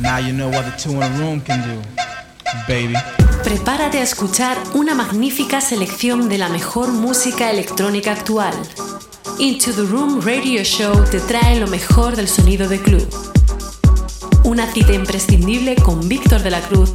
Now you know what the two in a room can do, baby. Prepárate a escuchar una magnífica selección de la mejor música electrónica actual. Into the Room Radio Show te trae lo mejor del sonido de club. Una cita imprescindible con Víctor de la Cruz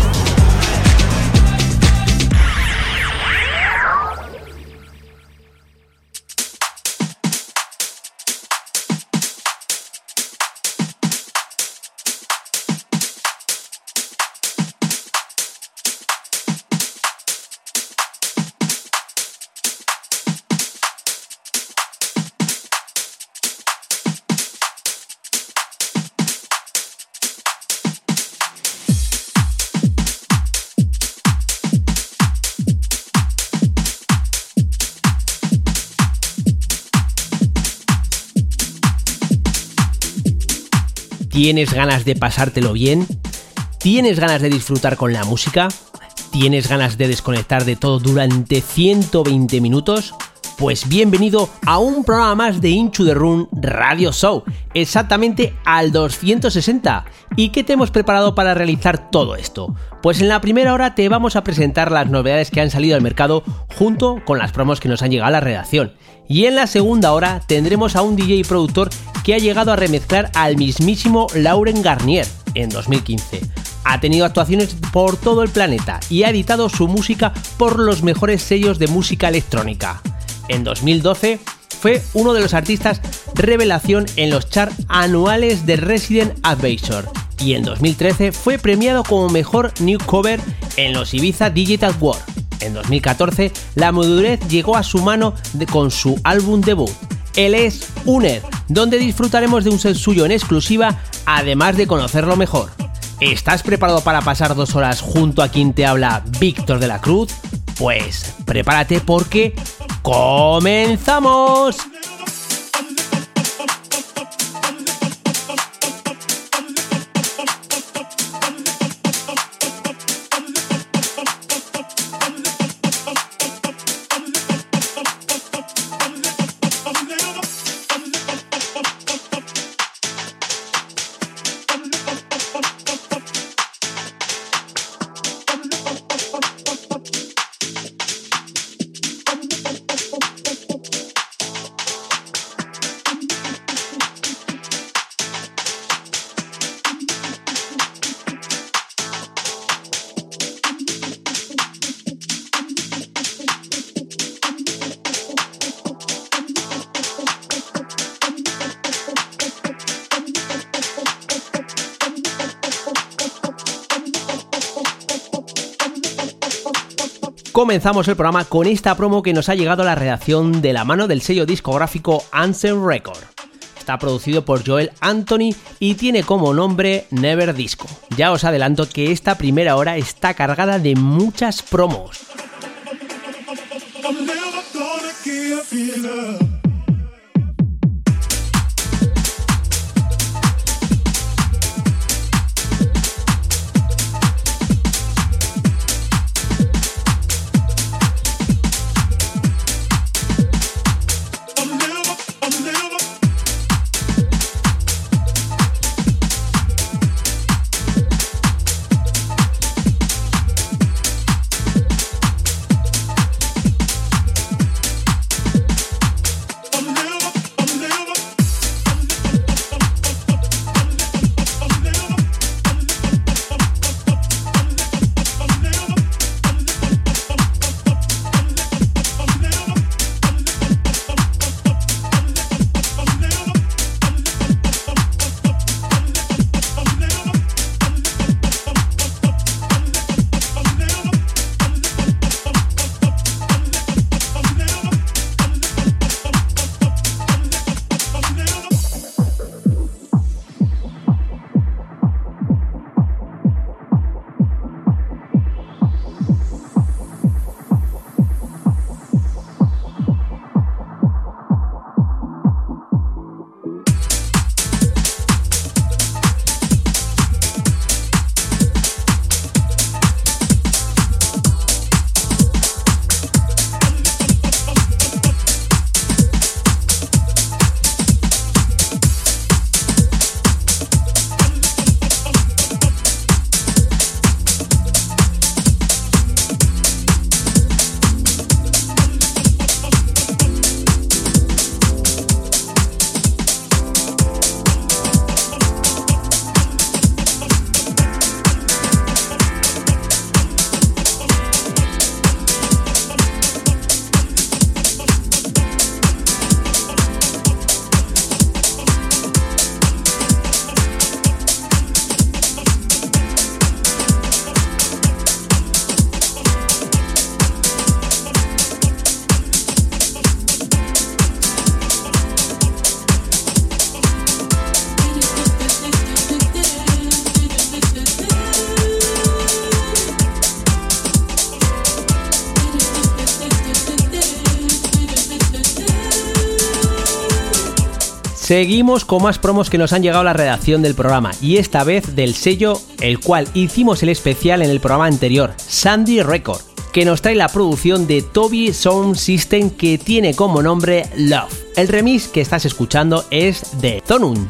¿Tienes ganas de pasártelo bien? ¿Tienes ganas de disfrutar con la música? ¿Tienes ganas de desconectar de todo durante 120 minutos? Pues bienvenido a un programa más de Into the Room Radio Show, exactamente al 260. ¿Y qué te hemos preparado para realizar todo esto? Pues en la primera hora te vamos a presentar las novedades que han salido al mercado junto con las promos que nos han llegado a la redacción. Y en la segunda hora tendremos a un DJ productor que ha llegado a remezclar al mismísimo Lauren Garnier en 2015. Ha tenido actuaciones por todo el planeta y ha editado su música por los mejores sellos de música electrónica en 2012 fue uno de los artistas revelación en los charts anuales de Resident Advisor y en 2013 fue premiado como mejor new cover en los Ibiza Digital World. En 2014 la madurez llegó a su mano con su álbum debut. Él es Uner, donde disfrutaremos de un set suyo en exclusiva, además de conocerlo mejor. ¿Estás preparado para pasar dos horas junto a quien te habla Víctor de la Cruz? Pues prepárate porque ¡Comenzamos! Comenzamos el programa con esta promo que nos ha llegado a la redacción de la mano del sello discográfico Ansem Record. Está producido por Joel Anthony y tiene como nombre Never Disco. Ya os adelanto que esta primera hora está cargada de muchas promos. Seguimos con más promos que nos han llegado a la redacción del programa y esta vez del sello el cual hicimos el especial en el programa anterior, Sandy Record, que nos trae la producción de Toby Sound System que tiene como nombre Love. El remix que estás escuchando es de Tonun.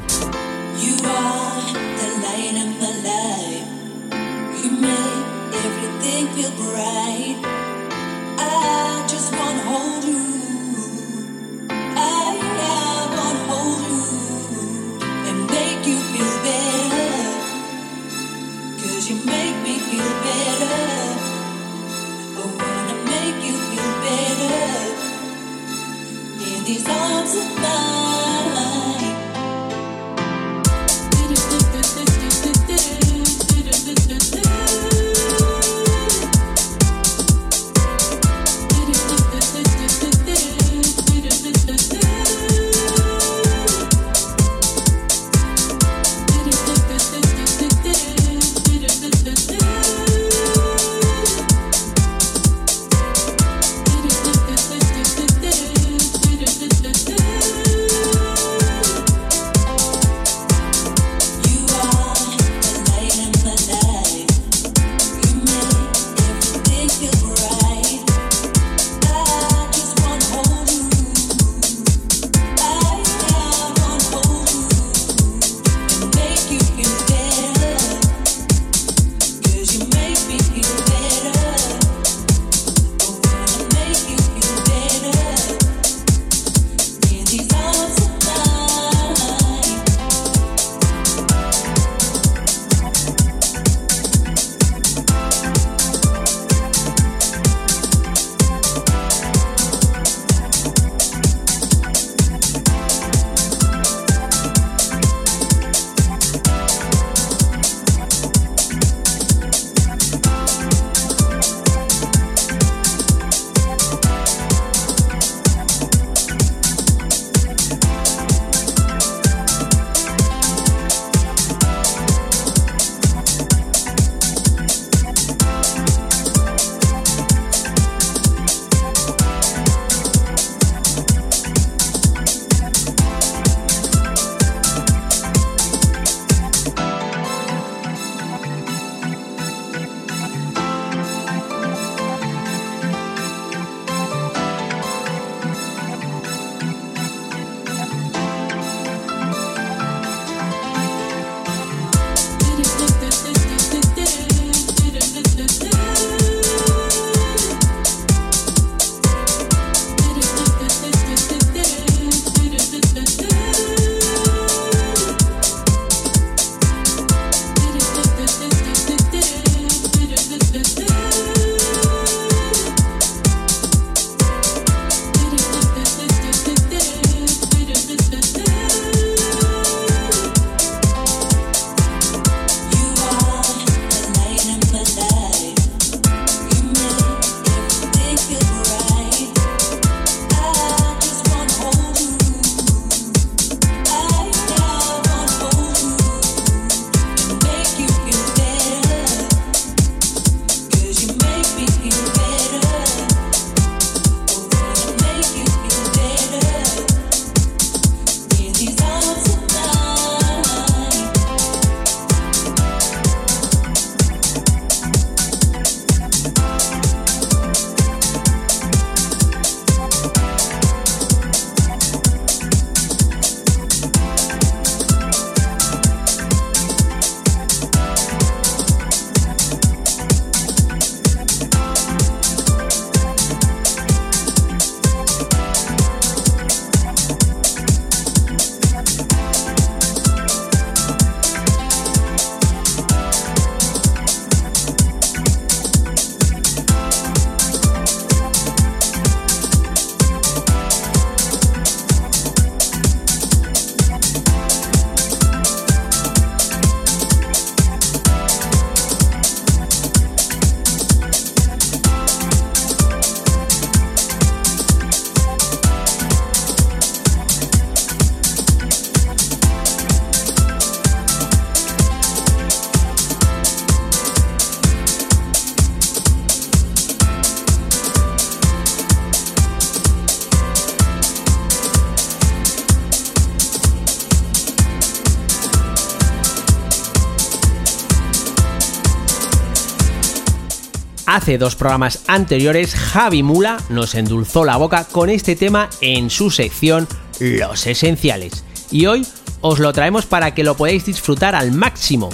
Hace dos programas anteriores, Javi Mula nos endulzó la boca con este tema en su sección Los Esenciales. Y hoy os lo traemos para que lo podáis disfrutar al máximo.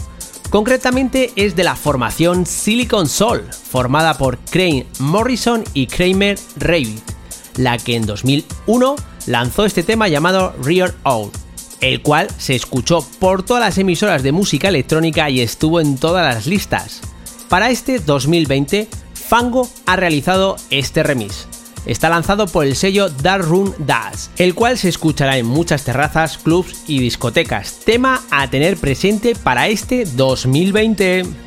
Concretamente es de la formación Silicon Soul, formada por Crane Morrison y Kramer Ravid, la que en 2001 lanzó este tema llamado Rear Out, el cual se escuchó por todas las emisoras de música electrónica y estuvo en todas las listas. Para este 2020, Fango ha realizado este remix está lanzado por el sello Dark Room Das, el cual se escuchará en muchas terrazas, clubs y discotecas. Tema a tener presente para este 2020.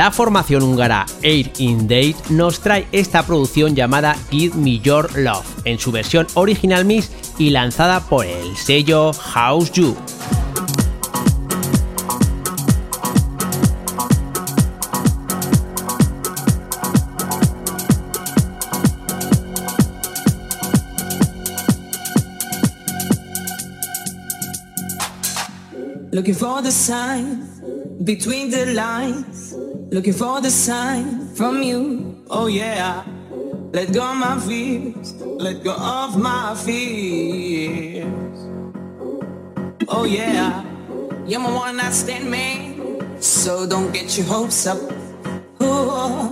La formación húngara Air in Date nos trae esta producción llamada Give Me Your Love, en su versión original mix y lanzada por el sello House You. Looking for the sign between the lines. Looking for the sign from you. Oh yeah. Let go of my fears. Let go of my fears. Oh yeah. You're my one night stand man. So don't get your hopes up. Ooh.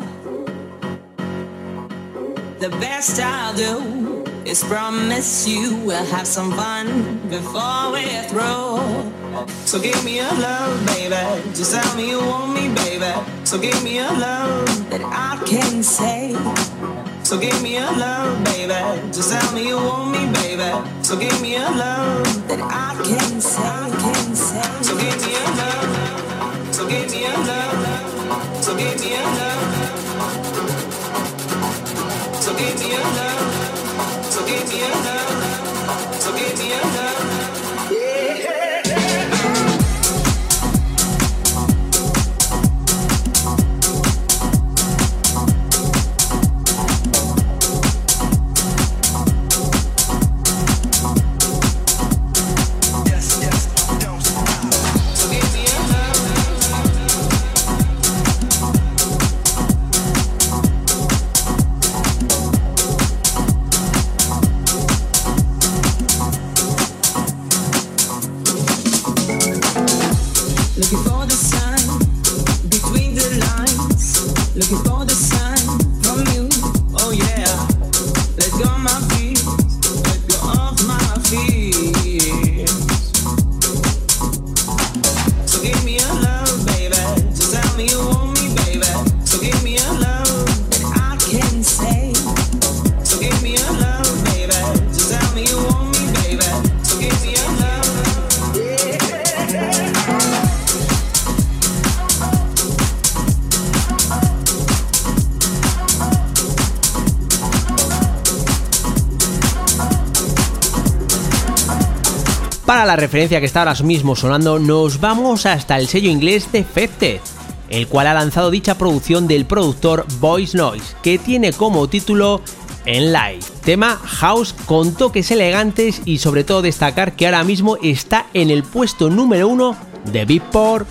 The best I'll do is promise you we'll have some fun before we're through. So give me a love, baby. Just tell me you want me, baby. So give me a love that I can say. So give me a love, baby. Just tell me you want me, baby. So give me a love that I can say, can say. So give me a love. So give me a love. So give me a love. So give me a love. So give me a love. Referencia que está ahora mismo sonando, nos vamos hasta el sello inglés de Defected, el cual ha lanzado dicha producción del productor Voice Noise, que tiene como título En Live, tema house con toques elegantes y sobre todo destacar que ahora mismo está en el puesto número uno de Beatport.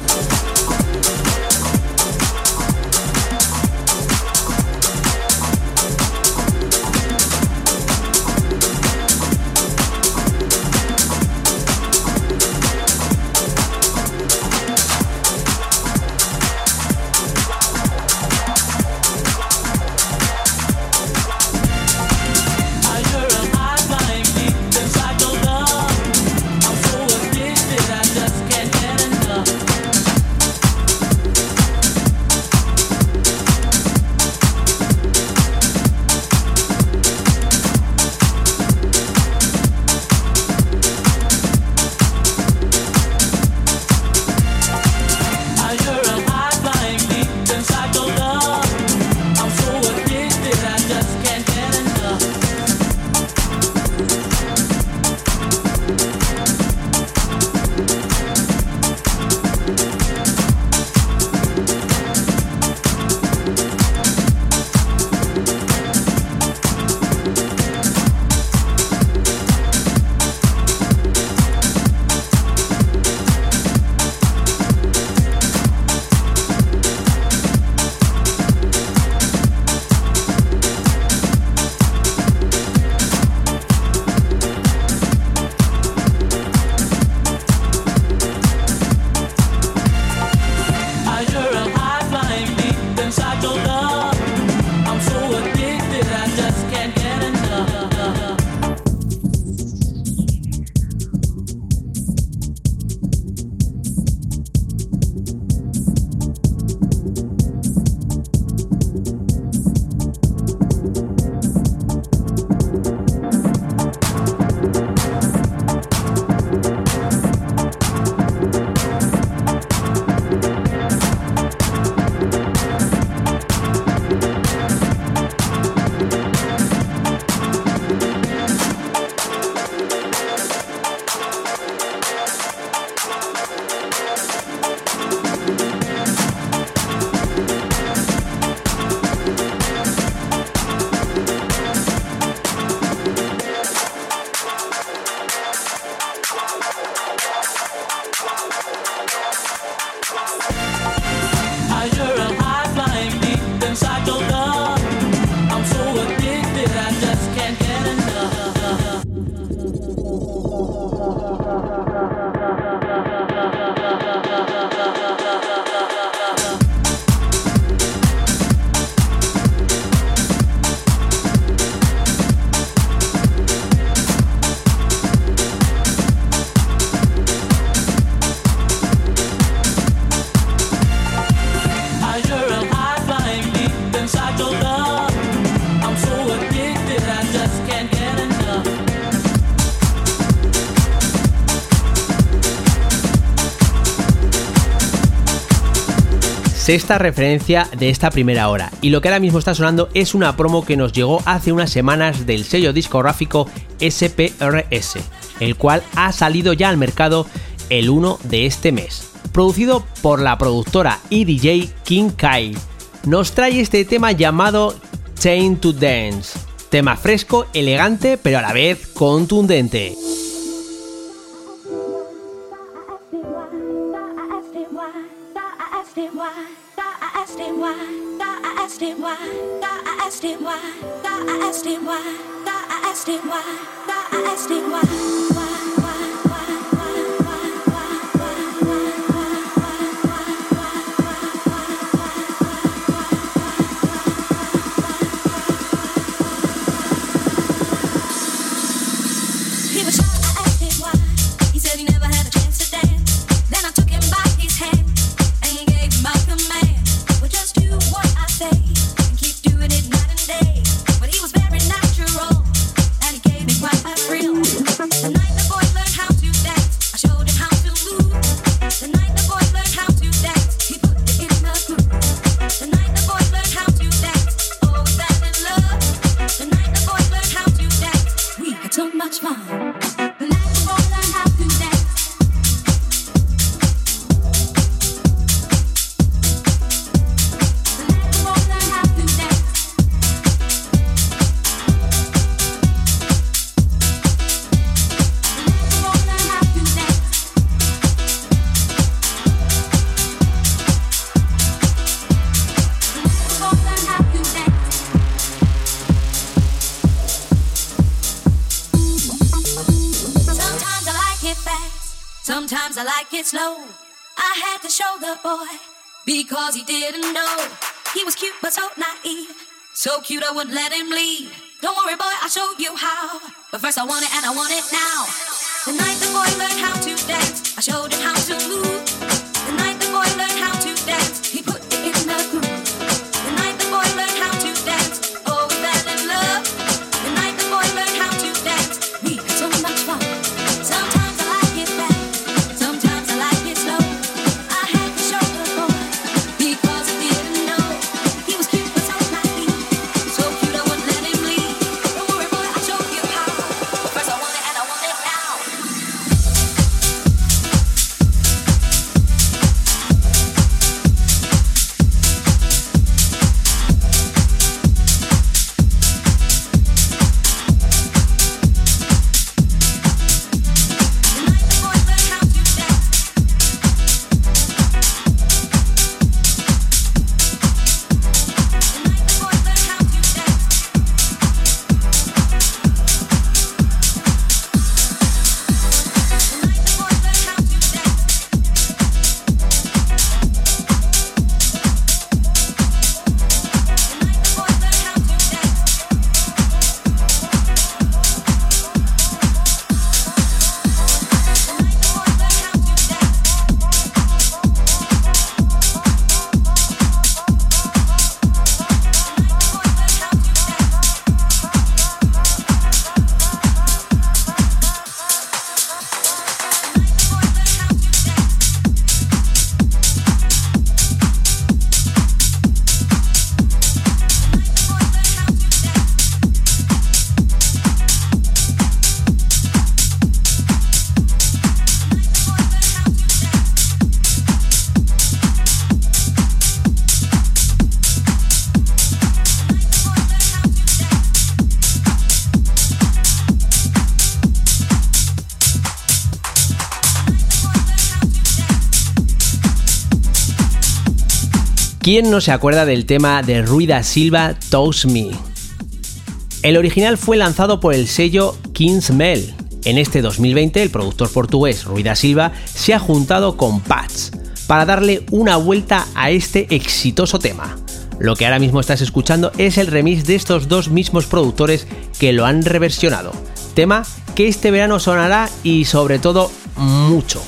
Sexta referencia de esta primera hora. Y lo que ahora mismo está sonando es una promo que nos llegó hace unas semanas del sello discográfico SPRS, el cual ha salido ya al mercado el 1 de este mes. Producido por la productora y DJ King Kai, nos trae este tema llamado Chain to Dance. Tema fresco, elegante, pero a la vez contundente. understand why. I wouldn't let him leave. Don't worry, boy, I'll show you how. But first, I want it and I want it now. The night the boy learned how to dance, I showed him ¿Quién no se acuerda del tema de Ruida Silva Toast Me? El original fue lanzado por el sello Kingsmel. En este 2020, el productor portugués Ruida Silva se ha juntado con Pats para darle una vuelta a este exitoso tema. Lo que ahora mismo estás escuchando es el remix de estos dos mismos productores que lo han reversionado. Tema que este verano sonará y sobre todo mucho.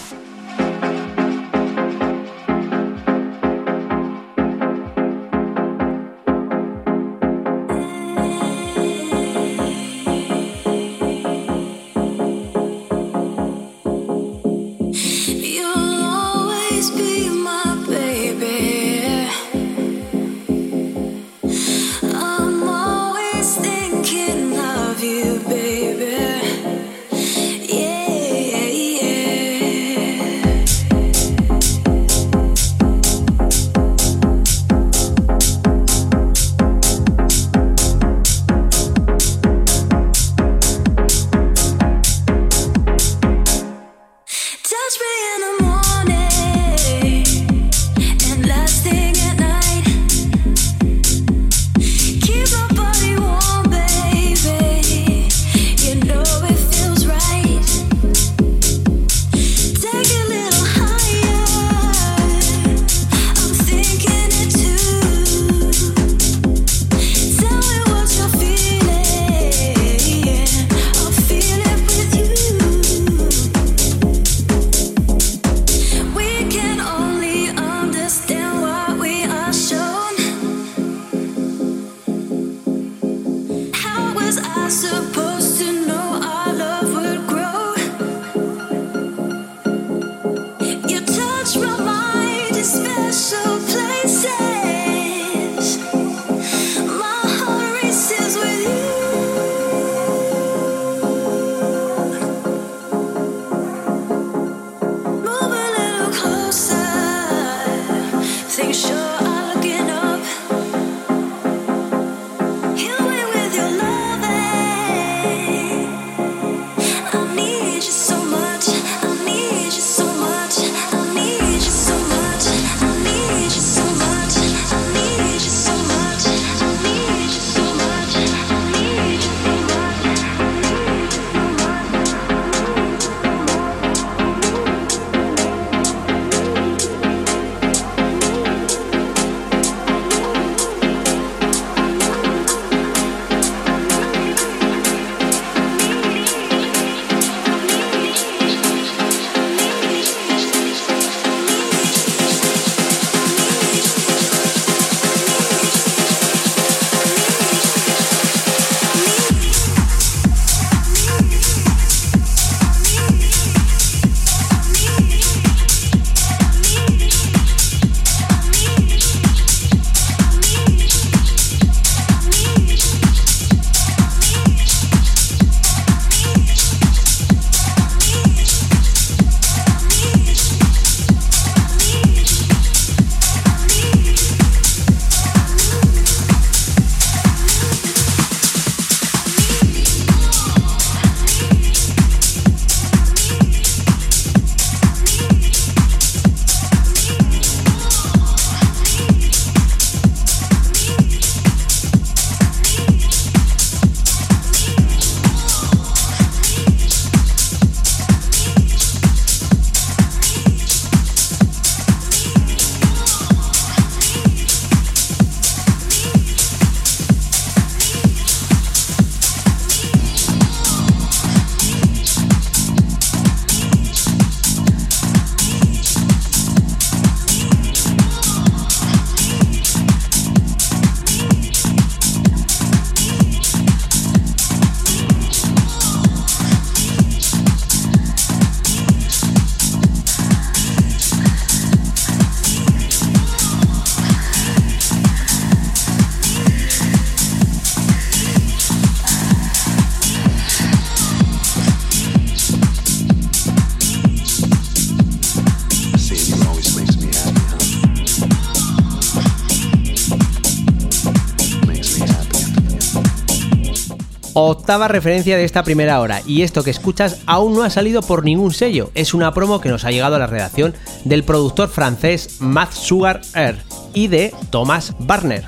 Octava referencia de esta primera hora y esto que escuchas aún no ha salido por ningún sello, es una promo que nos ha llegado a la redacción del productor francés Matt Sugar Air y de Thomas Barner.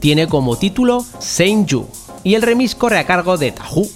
Tiene como título Saint You y el remix corre a cargo de Tahu.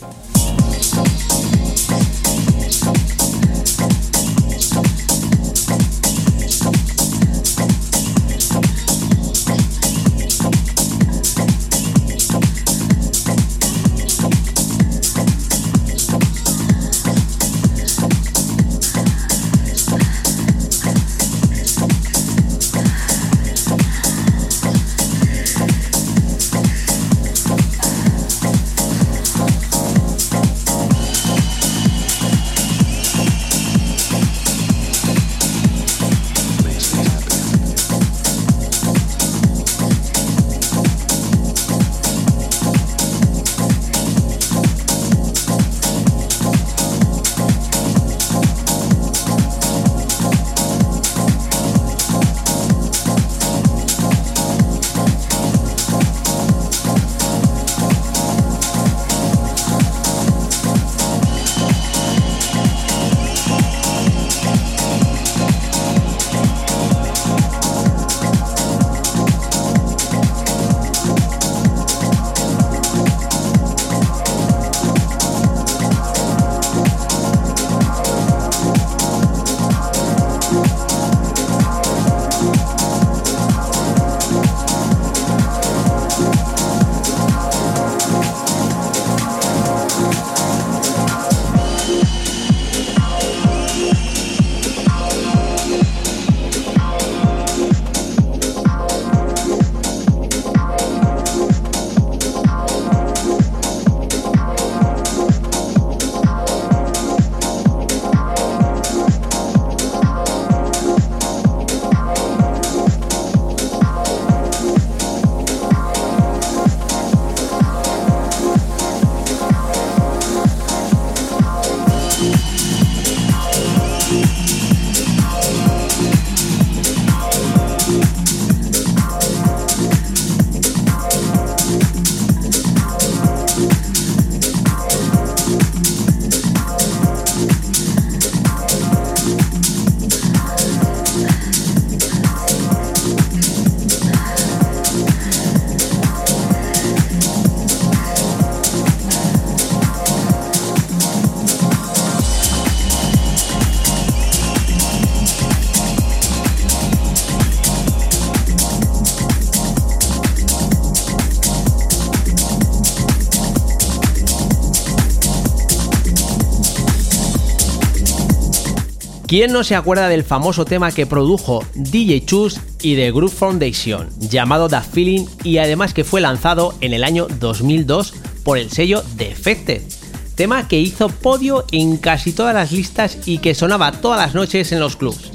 ¿Quién no se acuerda del famoso tema que produjo DJ Chus y The Group Foundation, llamado The Feeling y además que fue lanzado en el año 2002 por el sello Defected? Tema que hizo podio en casi todas las listas y que sonaba todas las noches en los clubs.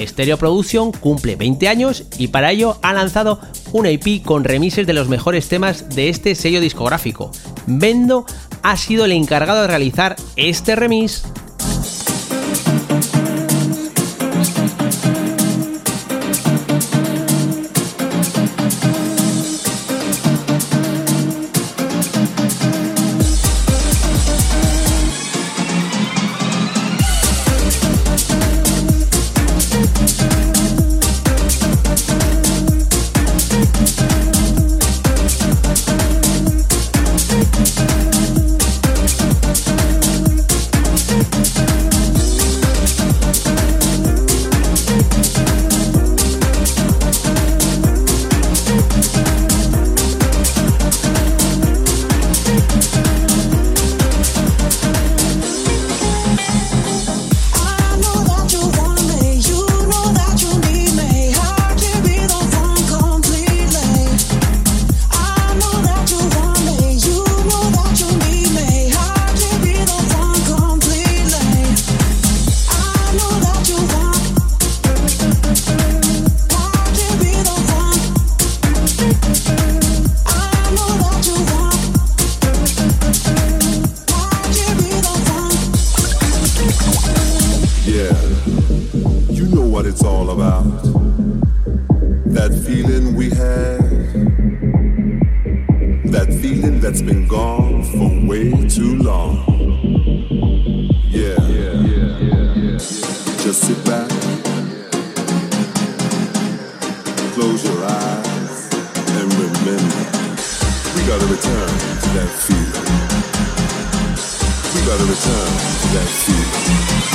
Stereo Production cumple 20 años y para ello ha lanzado un EP con remises de los mejores temas de este sello discográfico. Bendo ha sido el encargado de realizar este remix what it's all about. That feeling we had, that feeling that's been gone for way too long. Yeah, yeah, yeah, yeah. yeah. Just sit back, close your eyes, and remember we gotta return to that feeling. We gotta return to that feeling.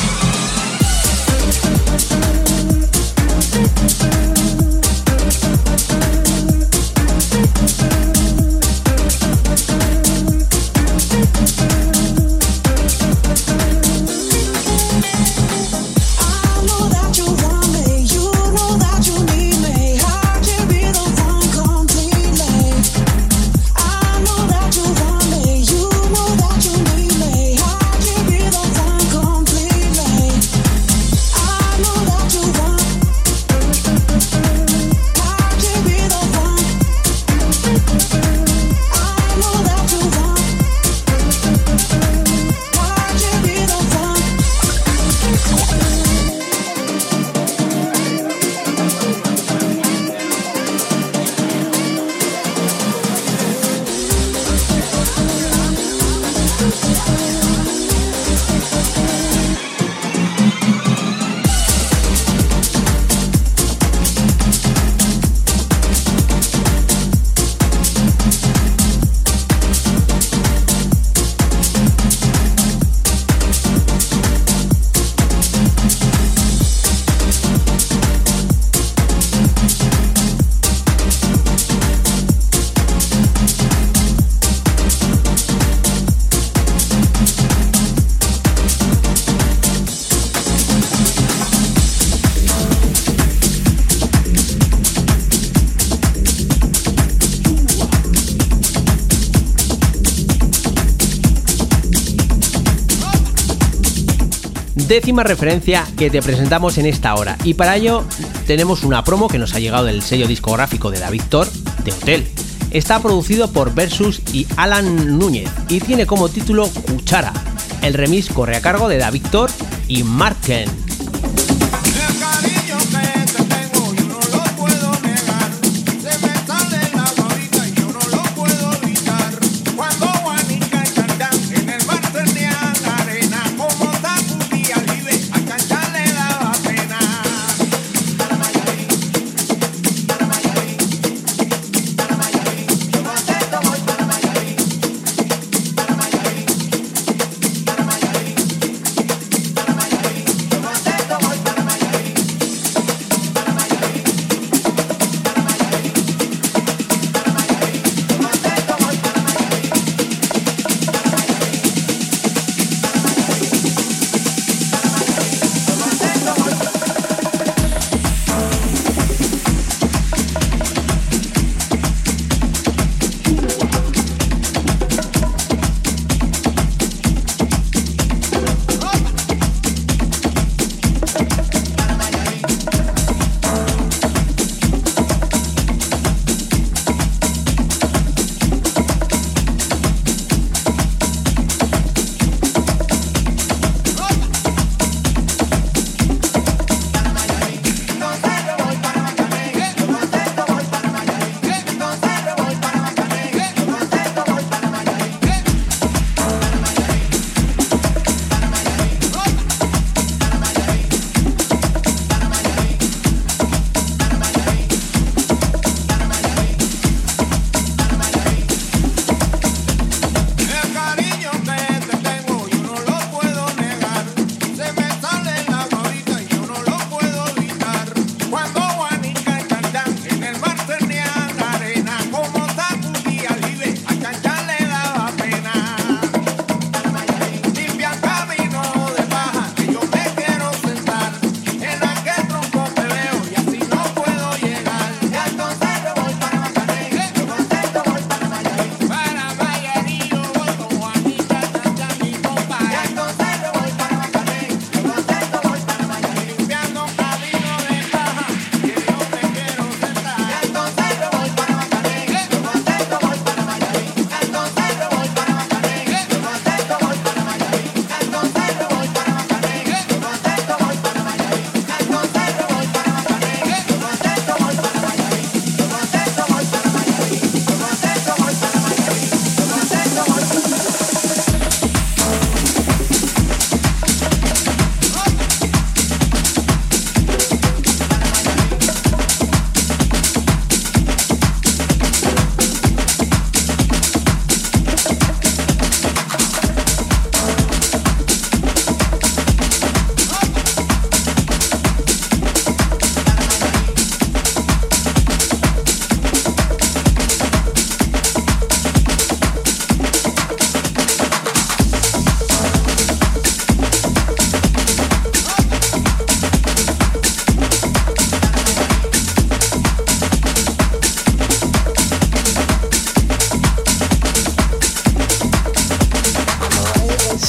Décima referencia que te presentamos en esta hora. Y para ello tenemos una promo que nos ha llegado del sello discográfico de David Thor, de Hotel. Está producido por Versus y Alan Núñez y tiene como título Cuchara. El remix corre a cargo de David Thor y Marken.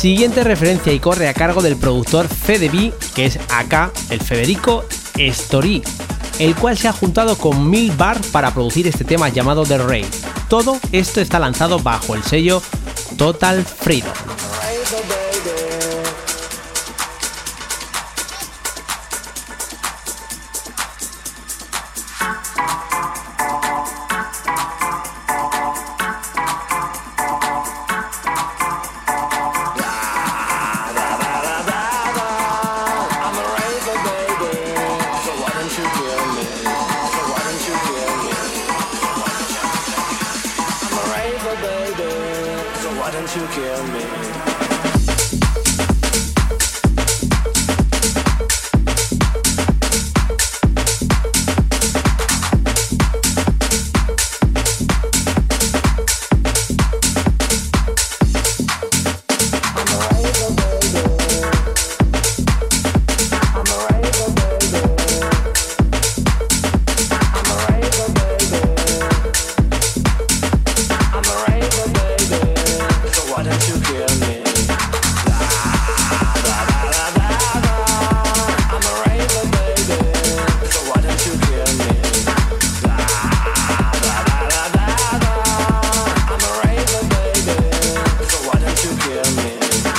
Siguiente referencia y corre a cargo del productor Fedebi, que es acá el Federico Story, el cual se ha juntado con Mil Bar para producir este tema llamado The Rey. Todo esto está lanzado bajo el sello Total Freedom.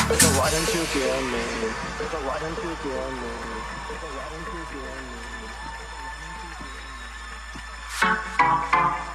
So why don't you kill me? So why don't you kill me? So why don't you kill me?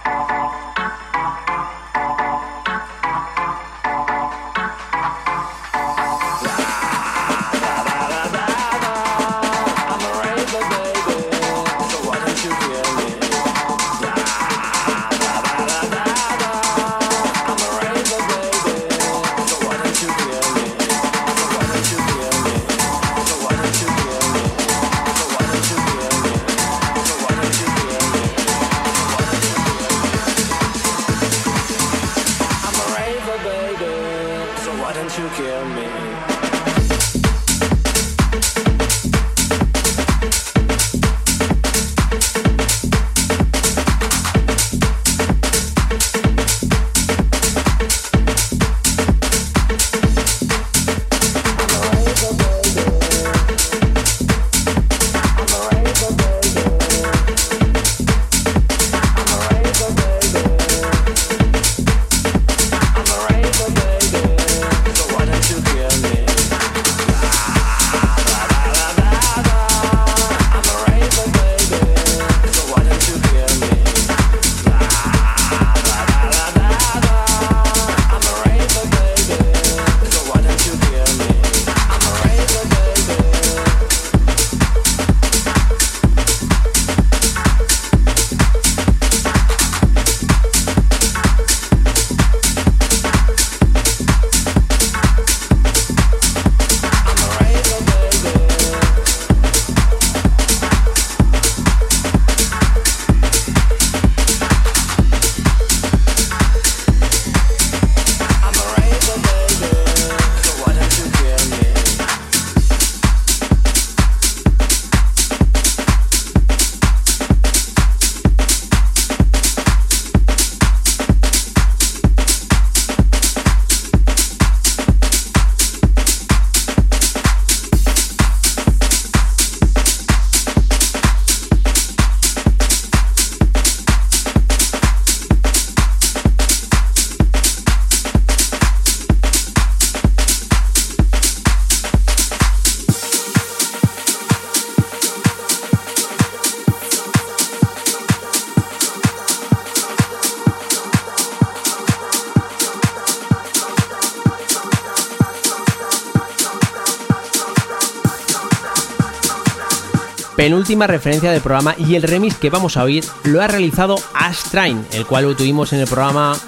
Penúltima referencia del programa y el remix que vamos a oír lo ha realizado Ash Train, el cual lo tuvimos en el programa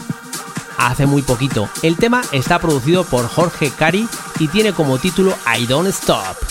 hace muy poquito. El tema está producido por Jorge Cari y tiene como título I Don't Stop.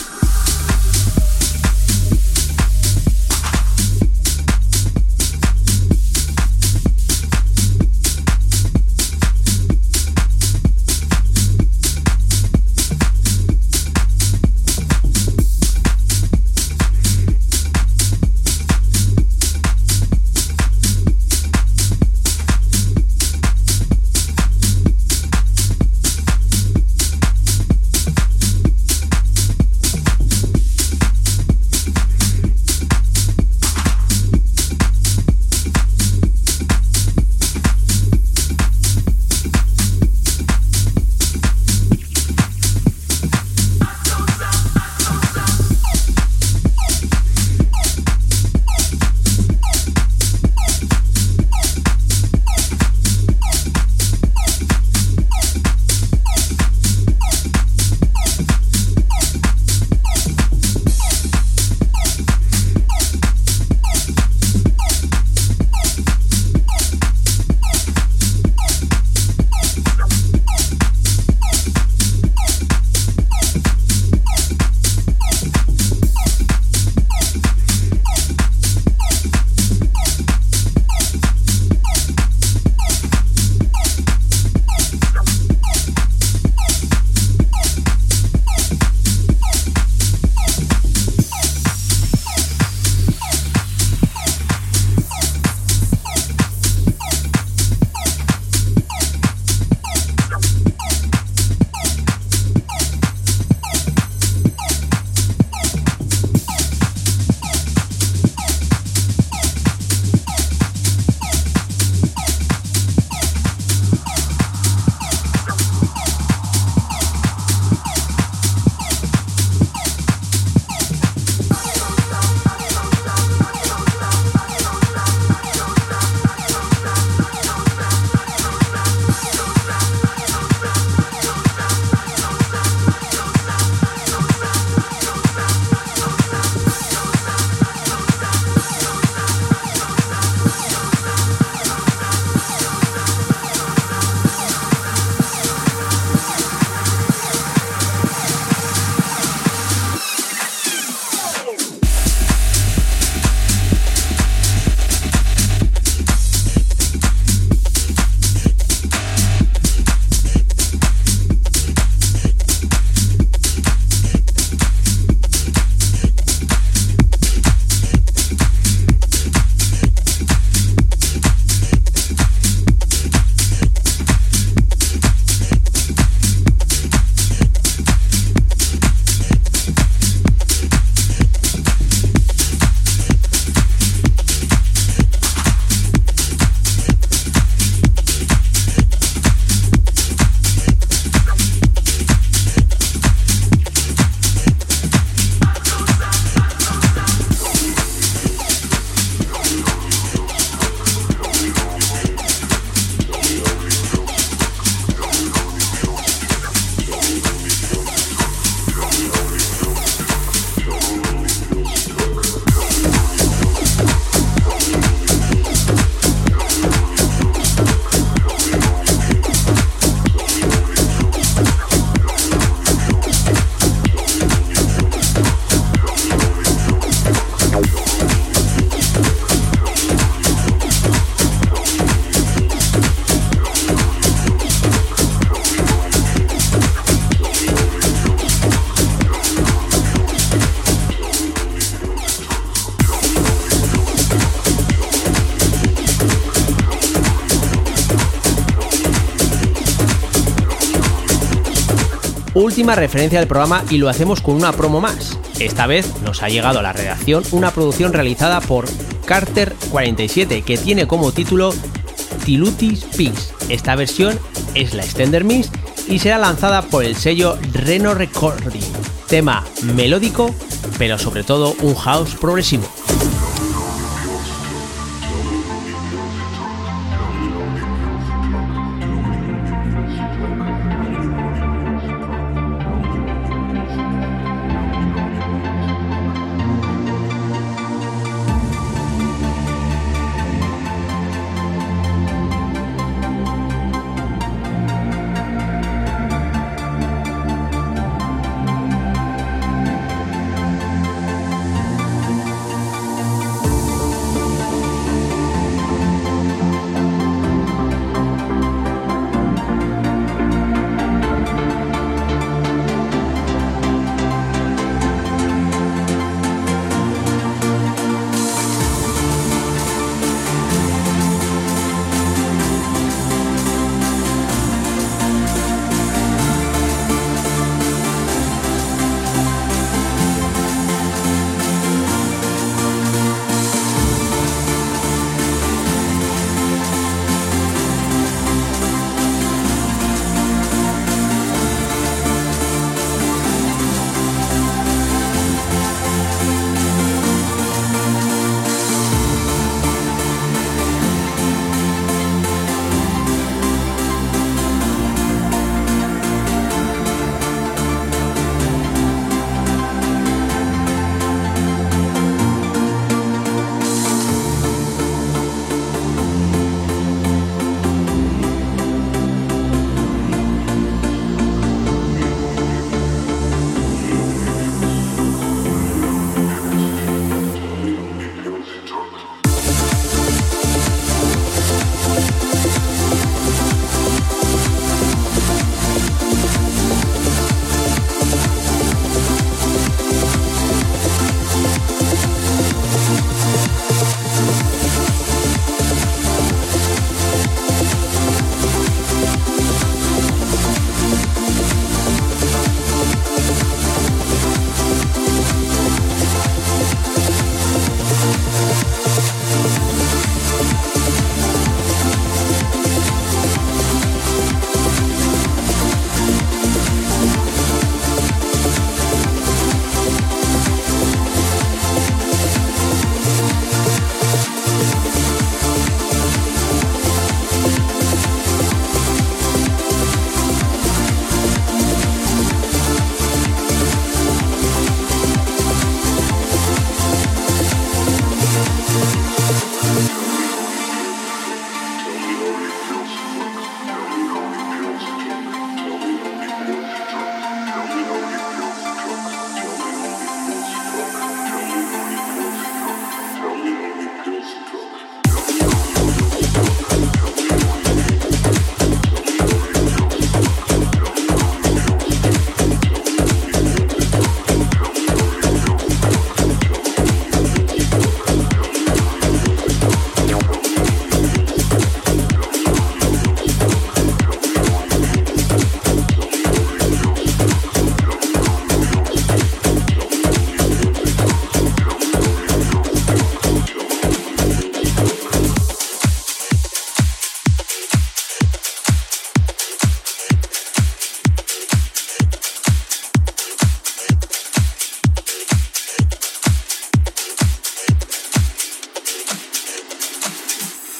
Última referencia del programa y lo hacemos con una promo más. Esta vez nos ha llegado a la redacción una producción realizada por Carter47 que tiene como título Tilutis Peace. Esta versión es la Extender Mix y será lanzada por el sello Reno Recording. Tema melódico, pero sobre todo un house progresivo.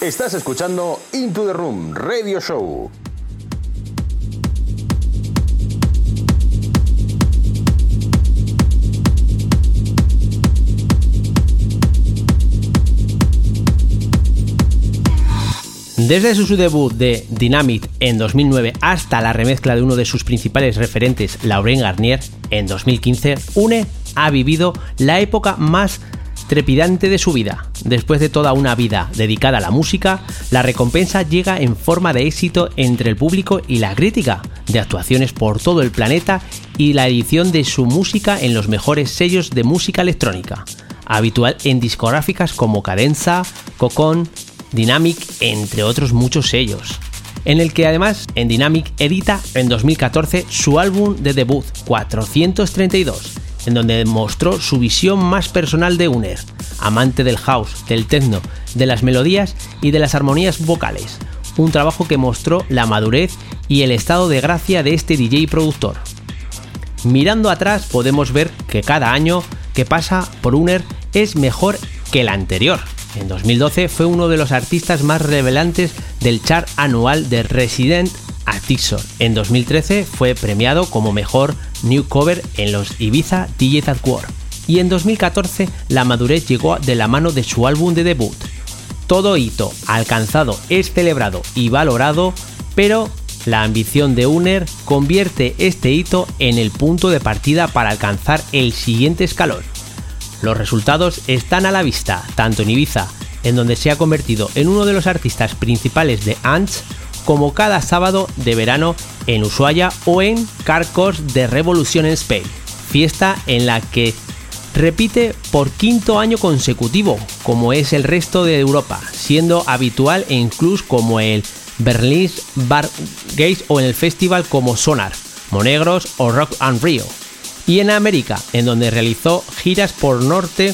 Estás escuchando Into the Room Radio Show. Desde su debut de Dynamite en 2009 hasta la remezcla de uno de sus principales referentes, Lauren Garnier, en 2015, Une ha vivido la época más trepidante de su vida. Después de toda una vida dedicada a la música, la recompensa llega en forma de éxito entre el público y la crítica, de actuaciones por todo el planeta y la edición de su música en los mejores sellos de música electrónica, habitual en discográficas como Cadenza, Cocon, Dynamic, entre otros muchos sellos. en el que además en Dynamic edita en 2014 su álbum de debut 432, en donde mostró su visión más personal de Uner, amante del house, del techno, de las melodías y de las armonías vocales, un trabajo que mostró la madurez y el estado de gracia de este DJ productor. Mirando atrás podemos ver que cada año que pasa por Uner es mejor que el anterior. En 2012 fue uno de los artistas más revelantes del chart anual de Resident Artisan. En 2013 fue premiado como mejor new cover en los Ibiza DJ That War. Y en 2014 la madurez llegó de la mano de su álbum de debut. Todo hito alcanzado es celebrado y valorado, pero la ambición de Uner convierte este hito en el punto de partida para alcanzar el siguiente escalón. Los resultados están a la vista, tanto en Ibiza, en donde se ha convertido en uno de los artistas principales de Ants, como cada sábado de verano en Ushuaia o en Carcos de Revolution en Spain, fiesta en la que repite por quinto año consecutivo, como es el resto de Europa, siendo habitual en clubs como el Berlin Bar Gates o en el festival como Sonar, Monegros o Rock and Rio y en América, en donde realizó giras por norte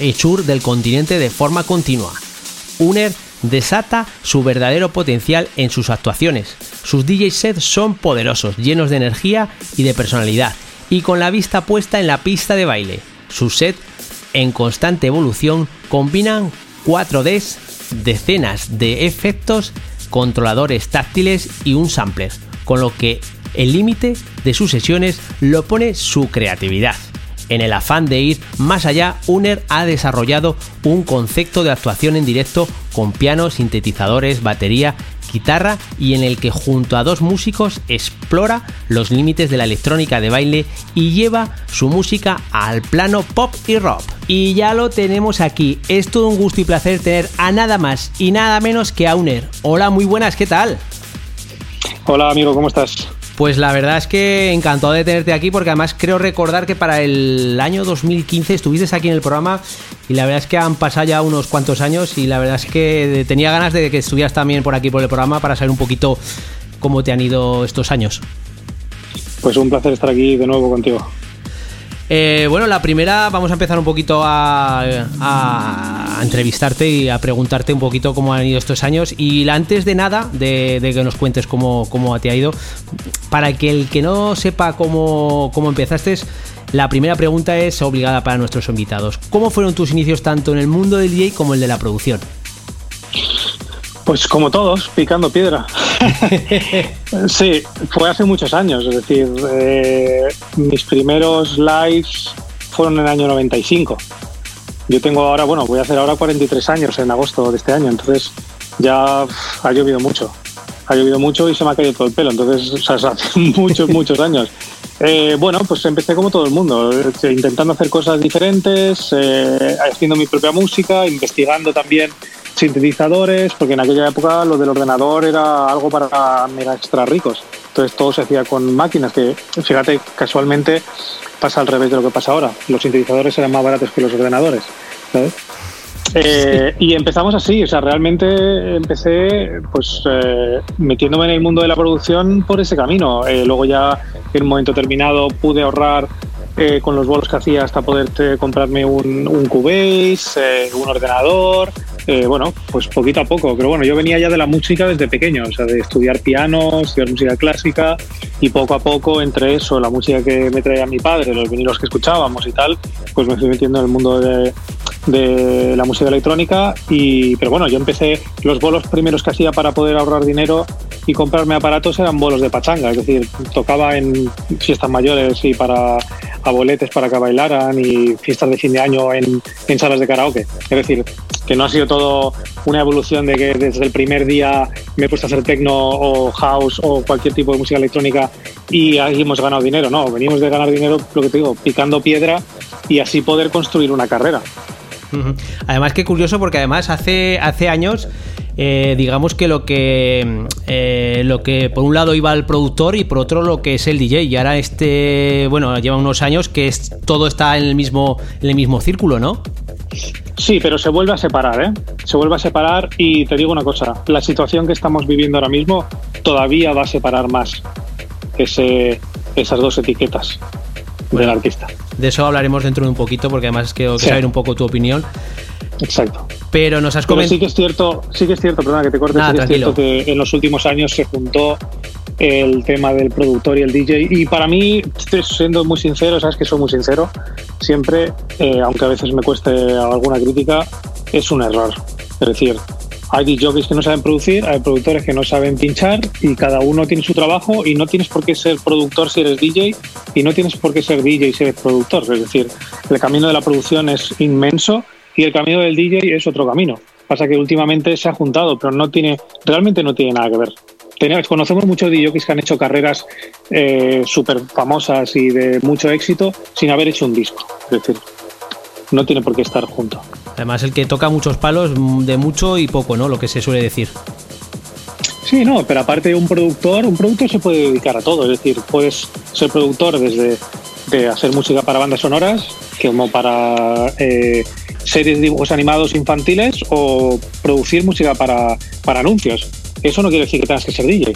y sur del continente de forma continua. Uner desata su verdadero potencial en sus actuaciones. Sus DJ sets son poderosos, llenos de energía y de personalidad, y con la vista puesta en la pista de baile. Sus sets, en constante evolución, combinan 4Ds, decenas de efectos, controladores táctiles y un sampler, con lo que el límite de sus sesiones lo pone su creatividad. En el afán de ir más allá, Uner ha desarrollado un concepto de actuación en directo con piano, sintetizadores, batería, guitarra y en el que junto a dos músicos explora los límites de la electrónica de baile y lleva su música al plano pop y rock. Y ya lo tenemos aquí, es todo un gusto y placer tener a nada más y nada menos que a Uner. Hola, muy buenas, ¿qué tal? Hola amigo, ¿cómo estás? Pues la verdad es que encantado de tenerte aquí porque además creo recordar que para el año 2015 estuviste aquí en el programa y la verdad es que han pasado ya unos cuantos años y la verdad es que tenía ganas de que estuvieras también por aquí por el programa para saber un poquito cómo te han ido estos años. Pues un placer estar aquí de nuevo contigo. Eh, bueno, la primera vamos a empezar un poquito a, entrevistarte y a preguntarte un poquito cómo han ido estos años. Y antes de nada, de, que nos cuentes cómo, cómo, te ha ido, para que el que no sepa cómo, cómo empezaste, la primera pregunta es obligada para nuestros invitados. ¿Cómo fueron tus inicios tanto en el mundo del DJ como el de la producción? Pues como todos, picando piedra. sí, fue hace muchos años, es decir, eh, mis primeros lives fueron en el año 95. Yo tengo ahora, bueno, voy a hacer ahora 43 años en agosto de este año, entonces ya ha llovido mucho. Ha llovido mucho y se me ha caído todo el pelo, entonces hace muchos, muchos años. Eh, bueno, pues empecé como todo el mundo, eh, intentando hacer cosas diferentes, haciendo mi propia música, investigando también sintetizadores, porque en aquella época lo del ordenador era algo para mega extra ricos. Entonces todo se hacía con máquinas, que fíjate, casualmente pasa al revés de lo que pasa ahora. Los sintetizadores eran más baratos que los ordenadores. Eh, y empezamos así, o sea, realmente empecé pues eh, metiéndome en el mundo de la producción por ese camino. Eh, luego ya en un momento terminado pude ahorrar con los bolos que hacía hasta poder comprarme un, un Cubase, un ordenador, eh, bueno, pues poquito a poco, pero bueno, yo venía ya de la música desde pequeño, o sea, de estudiar piano, estudiar música clásica y poco a poco entre eso, la música que me traía mi padre, los vinilos que escuchábamos y tal, pues me fui metiendo en el mundo de, la música electrónica y pero bueno yo empecé los bolos primeros que hacía para poder ahorrar dinero y comprarme aparatos eran bolos de pachanga es decir tocaba en fiestas mayores y para abueletes para que bailaran y fiestas de fin de año en, en salas de karaoke es decir que no ha sido todo una evolución de que desde el primer día me he puesto a hacer techno o house o cualquier tipo de música electrónica y ahí hemos ganado dinero. No, venimos de ganar dinero, lo que te digo, picando piedra y así poder construir una carrera. Además, qué curioso, porque además hace, hace años. Eh, digamos que lo que eh, lo que por un lado iba el productor y por otro lo que es el DJ y ahora este bueno lleva unos años que es, todo está en el mismo en el mismo círculo no Sí, pero se vuelve a separar, ¿eh? Se vuelve a separar y te digo una cosa, la situación que estamos viviendo ahora mismo todavía va a separar más ese, esas dos etiquetas del artista. De eso hablaremos dentro de un poquito porque además quiero Sí. saber un poco tu opinión. Exacto. Pero nos has Pero sí comentado... que es cierto, sí que es cierto, perdona que te corte, Nada, sí que es cierto que en los últimos años se juntó el tema del productor y el DJ. Y para mí, estoy siendo muy sincero, sabes que soy muy sincero, siempre, eh, aunque a veces me cueste alguna crítica, es un error. Es decir, hay DJs que no saben producir, hay productores que no saben pinchar y cada uno tiene su trabajo y no tienes por qué ser productor si eres DJ y no tienes por qué ser DJ si eres productor. Es decir, el camino de la producción es inmenso y el camino del DJ es otro camino. Pasa que últimamente se ha juntado, pero no tiene, realmente no tiene nada que ver. Tenemos- conocemos muchos DJs que han hecho carreras eh, súper famosas y de mucho éxito sin haber hecho un disco. Es decir, no tiene por qué estar junto. Además, el que toca muchos palos mm, de mucho y poco, ¿no? Lo que se suele decir. Sí, no, pero aparte un productor, un productor se puede dedicar a todo, es decir, puedes ser productor desde de hacer música para bandas sonoras, como para eh, series de dibujos animados infantiles o producir música para, para anuncios. Eso no quiere decir que tengas que ser DJ.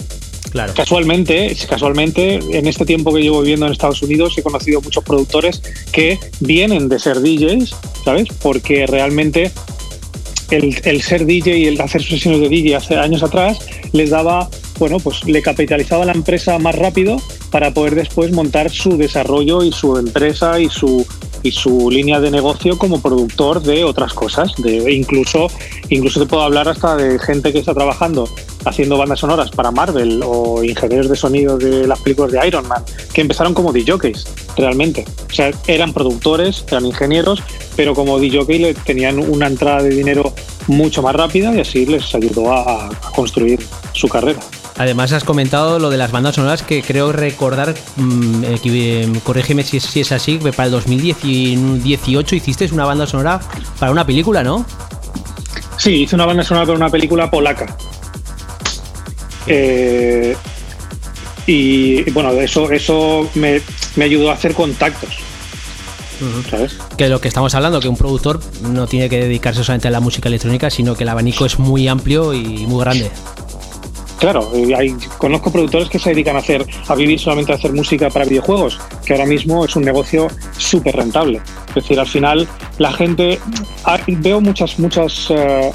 Claro. Casualmente, casualmente, en este tiempo que llevo viviendo en Estados Unidos he conocido muchos productores que vienen de ser DJs, ¿sabes? Porque realmente el, ser DJ y el hacer sesiones de DJ hace años atrás les daba, bueno, pues le capitalizaba la empresa más rápido para poder después montar su desarrollo y su empresa y su y su línea de negocio como productor de otras cosas, de incluso incluso te puedo hablar hasta de gente que está trabajando haciendo bandas sonoras para Marvel o ingenieros de sonido de las películas de Iron Man que empezaron como DJs realmente, o sea, eran productores, eran ingenieros, pero como DJ tenían una entrada de dinero mucho más rápida y así les ayudó a, a construir su carrera. Además has comentado lo de las bandas sonoras que creo recordar, mm, que, eh, corrígeme si es, si es así, que para el 2018 hiciste una banda sonora para una película, ¿no? Sí, hice una banda sonora para una película polaca. Eh, y bueno, eso, eso me, me ayudó a hacer contactos. ¿Sabes? Que lo que estamos hablando, que un productor no tiene que dedicarse solamente a la música electrónica, sino que el abanico es muy amplio y muy grande. Claro, hay, conozco productores que se dedican a hacer, a vivir solamente a hacer música para videojuegos, que ahora mismo es un negocio súper rentable. Es decir, al final la gente, ah, veo muchas, muchas, eh,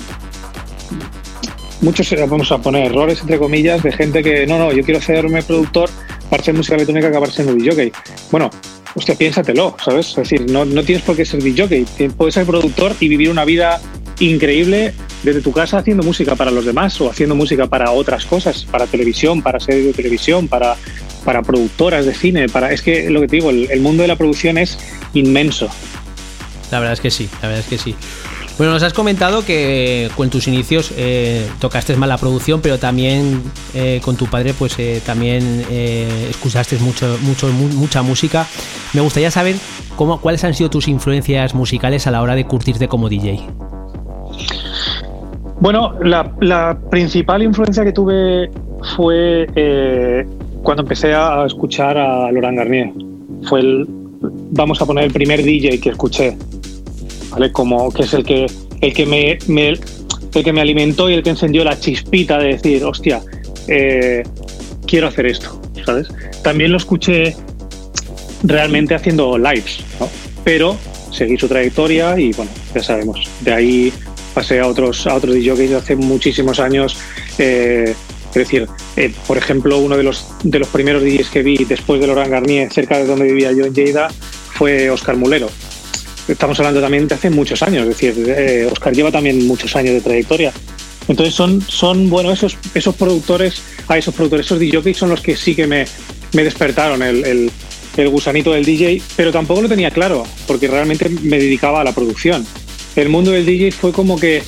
muchos, eh, vamos a poner errores entre comillas, de gente que no, no, yo quiero hacerme productor para hacer música electrónica, acabar siendo DJ. Bueno, hostia, piénsatelo, ¿sabes? Es decir, no, no tienes por qué ser DJ, puedes ser productor y vivir una vida increíble desde tu casa haciendo música para los demás o haciendo música para otras cosas, para televisión, para series de televisión, para, para productoras de cine, para es que lo que te digo, el mundo de la producción es inmenso. La verdad es que sí, la verdad es que sí. Bueno, nos has comentado que con tus inicios eh, tocaste más la producción, pero también eh, con tu padre, pues eh, también eh, escuchaste mucho, mucho, mu- mucha música. Me gustaría saber cómo, cuáles han sido tus influencias musicales a la hora de curtirte como DJ. Bueno, la, la principal influencia que tuve fue eh, cuando empecé a escuchar a Laurent Garnier. Fue el, vamos a poner el primer DJ que escuché, Como que es el que, el que me, el que me alimentó y el que encendió la chispita de decir, hostia, eh, quiero hacer esto, ¿sabes? También lo escuché realmente haciendo lives. Pero seguí su trayectoria y bueno, ya sabemos. De ahí pasé a otros, a otros DJs hace muchísimos años. eh, es decir, eh, por ejemplo, uno de los, de los primeros DJs que vi después de Laurent Garnier, cerca de donde vivía yo en Lleida, fue Oscar Mulero. Estamos hablando también de hace muchos años, es decir, eh, Oscar lleva también muchos años de trayectoria. Entonces son, son bueno, esos, esos productores, a esos productores, esos DJs son los que sí que me, me despertaron el, el- el gusanito del DJ, pero tampoco lo tenía claro, porque realmente me dedicaba a la producción. El mundo del DJ fue como que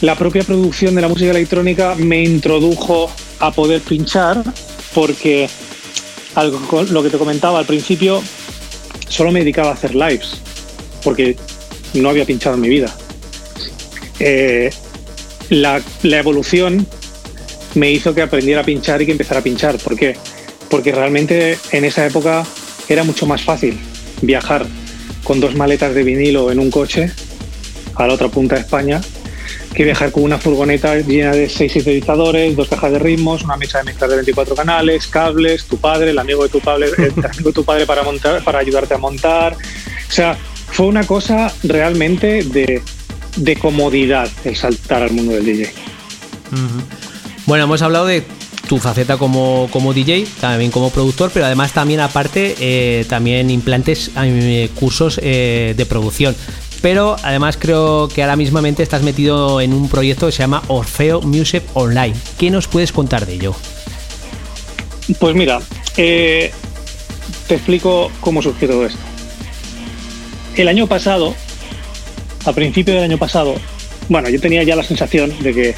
la propia producción de la música electrónica me introdujo a poder pinchar, porque algo lo que te comentaba al principio, solo me dedicaba a hacer lives, porque no había pinchado en mi vida. Eh, la, la evolución me hizo que aprendiera a pinchar y que empezara a pinchar. ¿Por qué? Porque realmente en esa época era mucho más fácil viajar con dos maletas de vinilo en un coche a la otra punta de España que viajar con una furgoneta llena de seis sintetizadores, dos cajas de ritmos, una mesa de mezclas de 24 canales, cables, tu padre, el amigo de tu padre, el amigo de tu padre para montar, para ayudarte a montar. O sea, fue una cosa realmente de, de comodidad el saltar al mundo del DJ. Bueno, hemos hablado de tu faceta como, como DJ, también como productor, pero además también aparte eh, también implantes eh, cursos eh, de producción. Pero además creo que ahora mismamente estás metido en un proyecto que se llama Orfeo Music Online. ¿Qué nos puedes contar de ello? Pues mira, te explico cómo surgió todo esto. El año pasado, a principio del año pasado, bueno, yo tenía ya la sensación de que,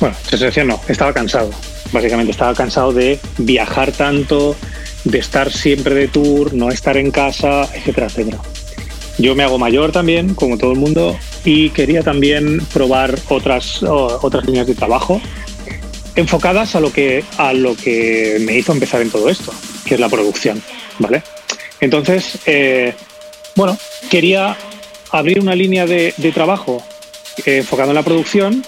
bueno, sensación no, estaba cansado. Básicamente estaba cansado de viajar tanto, de estar siempre de tour, no estar en casa, etcétera, etcétera. Yo me hago mayor también, como todo el mundo, y quería también probar otras, otras líneas de trabajo enfocadas a lo, que, a lo que me hizo empezar en todo esto, que es la producción, ¿vale? Entonces, eh, bueno, quería abrir una línea de, trabajo eh, enfocada en la producción,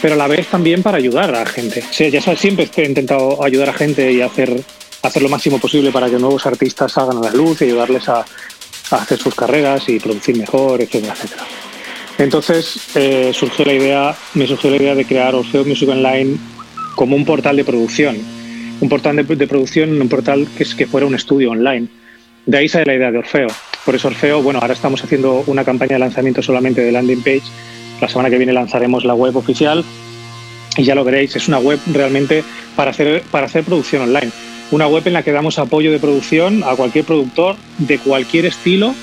pero a la vez también para ayudar a la gente. ya sabes, siempre he intentado ayudar a gente y hacer, hacer lo máximo posible para que nuevos artistas salgan a la luz y ayudarles a, hacer sus carreras y producir mejor, etcétera, etcétera. Entonces eh, surgió la idea, me surgió la idea de crear Orfeo Music Online como un portal de producción, un portal de, producción, un portal que fuera un estudio online. De ahí sale la idea de Orfeo. Por eso Orfeo, bueno, ahora estamos haciendo una campaña de lanzamiento solamente de landing page. La semana que viene lanzaremos la web oficial y ya lo veréis, es una web realmente para hacer, para hacer producción online una web en la que damos apoyo de producción a cualquier productor de cualquier estilo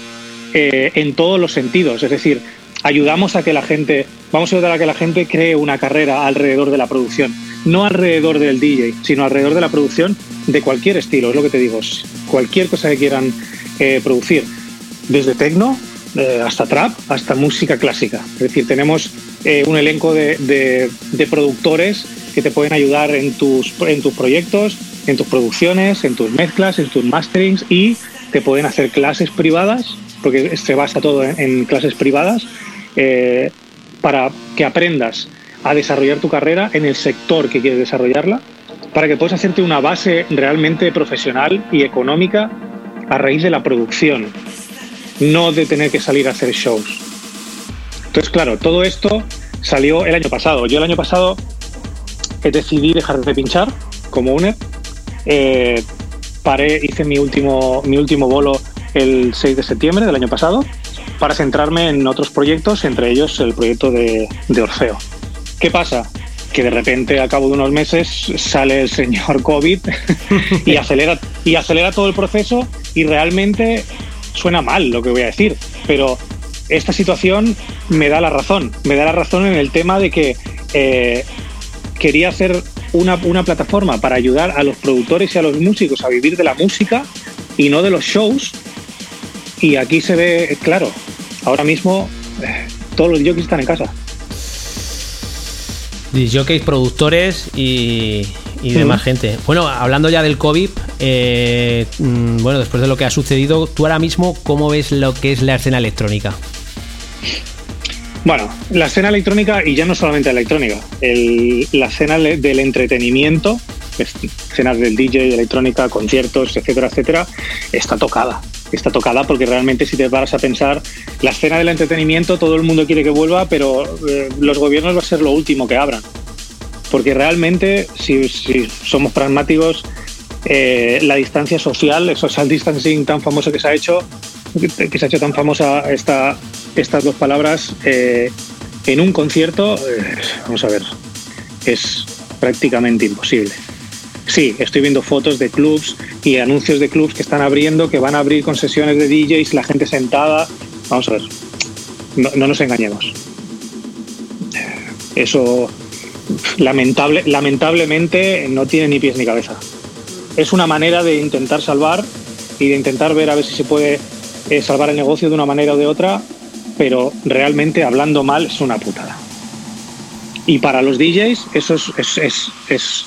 eh, en todos los sentidos. Es decir, ayudamos a que la gente, vamos a ayudar a que la gente cree una carrera alrededor de la producción. No alrededor del DJ, sino alrededor de la producción de cualquier estilo, es lo que te digo. Cualquier cosa que quieran eh, producir, desde techno eh, hasta trap, hasta música clásica. Es decir, tenemos un elenco de, de, productores que te pueden ayudar en tus, en tus proyectos, en tus producciones, en tus mezclas, en tus masterings y te pueden hacer clases privadas, porque se basa todo en, clases privadas, eh, para que aprendas a desarrollar tu carrera en el sector que quieres desarrollarla, para que puedas hacerte una base realmente profesional y económica a raíz de la producción, no de tener que salir a hacer shows. Entonces, claro, todo esto salió el año pasado. Yo el año pasado decidí dejar de pinchar como UNED eh, paré, hice mi último, mi último bolo el 6 de septiembre del año pasado para centrarme en otros proyectos, entre ellos el proyecto de, Orfeo. ¿Qué pasa? Que de repente, a cabo de unos meses, sale el señor COVID y, acelera, y acelera todo el proceso y realmente suena mal lo que voy a decir, pero esta situación me da la razón, me da la razón en el tema de que eh, quería hacer una, plataforma para ayudar a los productores y a los músicos a vivir de la música y no de los shows. Y aquí se ve, claro, ahora mismo eh, todos los jockeys están en casa. Jockeys, productores y, y demás gente. Bueno, hablando ya del COVID, eh, mm, bueno, después de lo que ha sucedido, tú ahora mismo, ¿cómo ves lo que es la escena electrónica? Bueno, la escena electrónica, y ya no solamente electrónica, la escena del entretenimiento, escenas del DJ, electrónica, conciertos, etcétera, etcétera, está tocada. Está tocada porque realmente si te paras a pensar, la escena del entretenimiento todo el mundo quiere que vuelva, pero eh, los gobiernos va a ser lo último que abran. Porque realmente, si, somos pragmáticos, eh, la distancia social, eso social distancing tan famoso que se ha hecho, que se ha hecho tan famosa esta, estas dos palabras eh, en un concierto, vamos a ver, es prácticamente imposible. Sí, estoy viendo fotos de clubs y anuncios de clubs que están abriendo, que van a abrir con sesiones de DJs, la gente sentada. Vamos a ver, no, nos engañemos. Eso lamentable, lamentablemente no tiene ni pies ni cabeza. Es una manera de intentar salvar y de intentar ver a ver si se puede eh, salvar el negocio de una manera o de otra, pero realmente hablando mal es una putada. Y para los DJs eso es,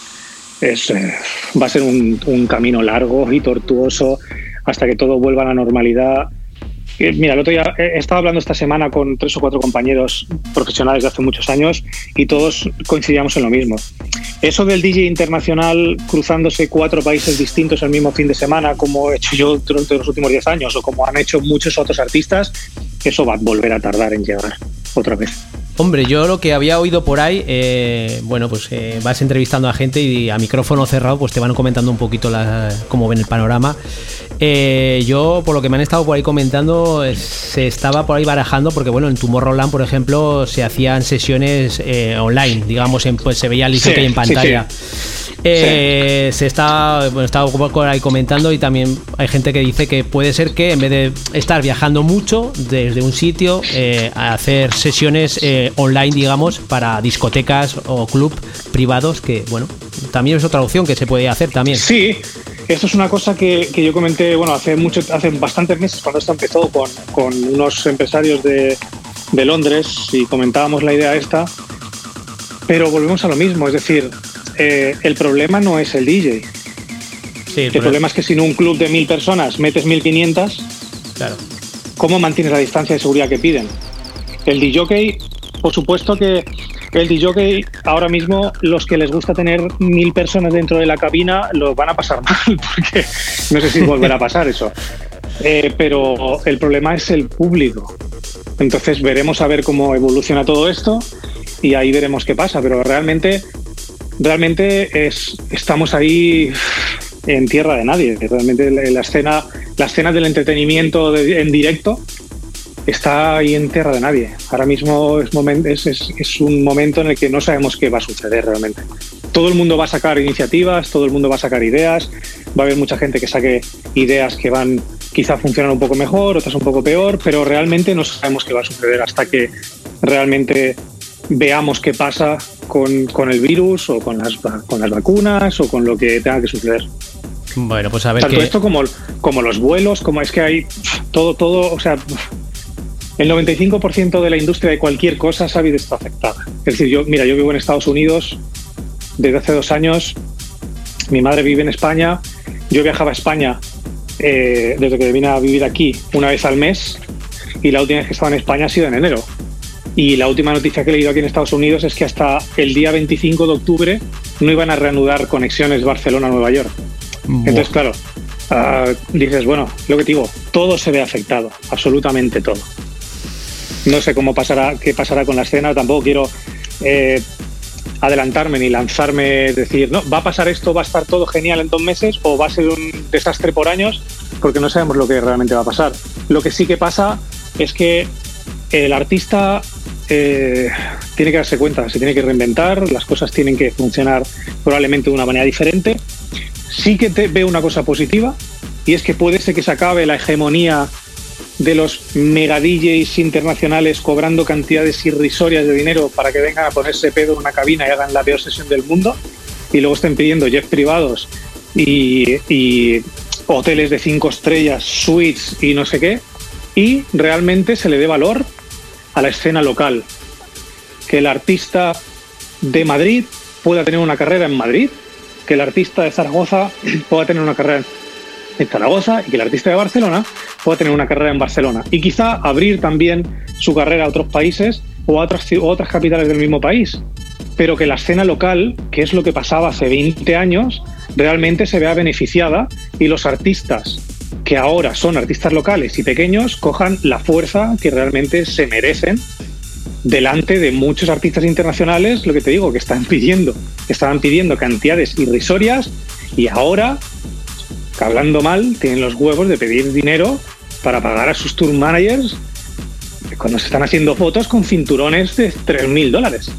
eh, va a ser un, camino largo y tortuoso hasta que todo vuelva a la normalidad. eh, mira, el otro día he estado hablando esta semana con tres o cuatro compañeros profesionales de hace muchos años y todos coincidíamos en lo mismo. Eso del DJ internacional cruzándose cuatro países distintos el mismo fin de semana, como he hecho yo durante los últimos diez años o como han hecho muchos otros artistas, eso va a volver a tardar en llegar otra vez. Hombre, yo lo que había oído por ahí, eh, bueno, pues eh, vas entrevistando a gente y a micrófono cerrado, pues te van comentando un poquito la, cómo ven el panorama. Eh, yo, por lo que me han estado por ahí comentando, se estaba por ahí barajando, porque bueno, en Tomorrowland, por ejemplo, se hacían sesiones online, digamos, pues se veía el sí, en pantalla. Eh, se está, bueno, ahí comentando y también hay gente que dice que puede ser que en vez de estar viajando mucho desde un sitio, eh, a hacer sesiones eh, online, digamos, para discotecas o club privados, que bueno, también es otra opción que se puede hacer también. Sí, esto es una cosa que, yo comenté, bueno, hace mucho, hace bastantes meses cuando esto empezó con, con unos empresarios de, de Londres y comentábamos la idea esta, pero volvemos a lo mismo, es decir, eh, el problema no es el DJ. el, problema es que si en un club de mil personas metes 1500, claro. ¿cómo mantienes la distancia de seguridad que piden? El DJ, por supuesto que el DJ ahora mismo los que les gusta tener mil personas dentro de la cabina lo van a pasar mal porque no sé si volverá a pasar eso. Eh, pero el problema es el público. Entonces veremos a ver cómo evoluciona todo esto y ahí veremos qué pasa. Pero realmente realmente es, estamos ahí en tierra de nadie. Realmente la escena, la escena del entretenimiento en directo está ahí en tierra de nadie. Ahora mismo es, es, un momento en el que no sabemos qué va a suceder realmente. Todo el mundo va a sacar iniciativas, todo el mundo va a sacar ideas, va a haber mucha gente que saque ideas que van quizá funcionar un poco mejor, otras un poco peor, pero realmente no sabemos qué va a suceder hasta que realmente veamos qué pasa con, el virus o con las, con las vacunas o con lo que tenga que suceder. Bueno, pues a ver. Tanto esto como, como los vuelos, como es que hay todo, todo, o sea, el 95% de la industria de cualquier cosa se ha visto afectada. Es decir, yo, mira, yo vivo en Estados Unidos desde hace dos años, mi madre vive en España, yo viajaba a España eh, desde que vine a vivir aquí una vez al mes y la última vez que estaba en España ha sido en enero. Y la última noticia que he leído aquí en Estados Unidos es que hasta el día 25 de octubre no iban a reanudar conexiones Barcelona-Nueva York. Entonces, claro, ah, dices, bueno, lo que te digo, todo se ve afectado, absolutamente todo. No sé cómo pasará, qué pasará con la escena, tampoco quiero eh, adelantarme ni lanzarme, decir, no, va a pasar esto, va a estar todo genial en dos meses o va a ser un desastre por años, porque no sabemos lo que realmente va a pasar. Lo que sí que pasa es que el artista eh, tiene que darse cuenta, se tiene que reinventar, las cosas tienen que funcionar probablemente de una manera diferente. Sí que te veo una cosa positiva y es que puede ser que se acabe la hegemonía de los mega DJs internacionales cobrando cantidades irrisorias de dinero para que vengan a ponerse pedo en una cabina y hagan la peor sesión del mundo y luego estén pidiendo jets privados y, y hoteles de cinco estrellas, suites y no sé qué, y realmente se le dé valor a la escena local. Que el artista de Madrid pueda tener una carrera en Madrid, que el artista de Zaragoza pueda tener una carrera en Zaragoza y que el artista de Barcelona pueda tener una carrera en Barcelona. Y quizá abrir también su carrera a otros países o a otras, otras capitales del mismo país. Pero que la escena local, que es lo que pasaba hace 20 años, realmente se vea beneficiada y los artistas que ahora son artistas locales y pequeños cojan la fuerza que realmente se merecen delante de muchos artistas internacionales, lo que te digo, que están pidiendo, que estaban pidiendo cantidades irrisorias y ahora, hablando mal, tienen los huevos de pedir dinero para pagar a sus tour managers cuando se están haciendo fotos con cinturones de 3.000 dólares.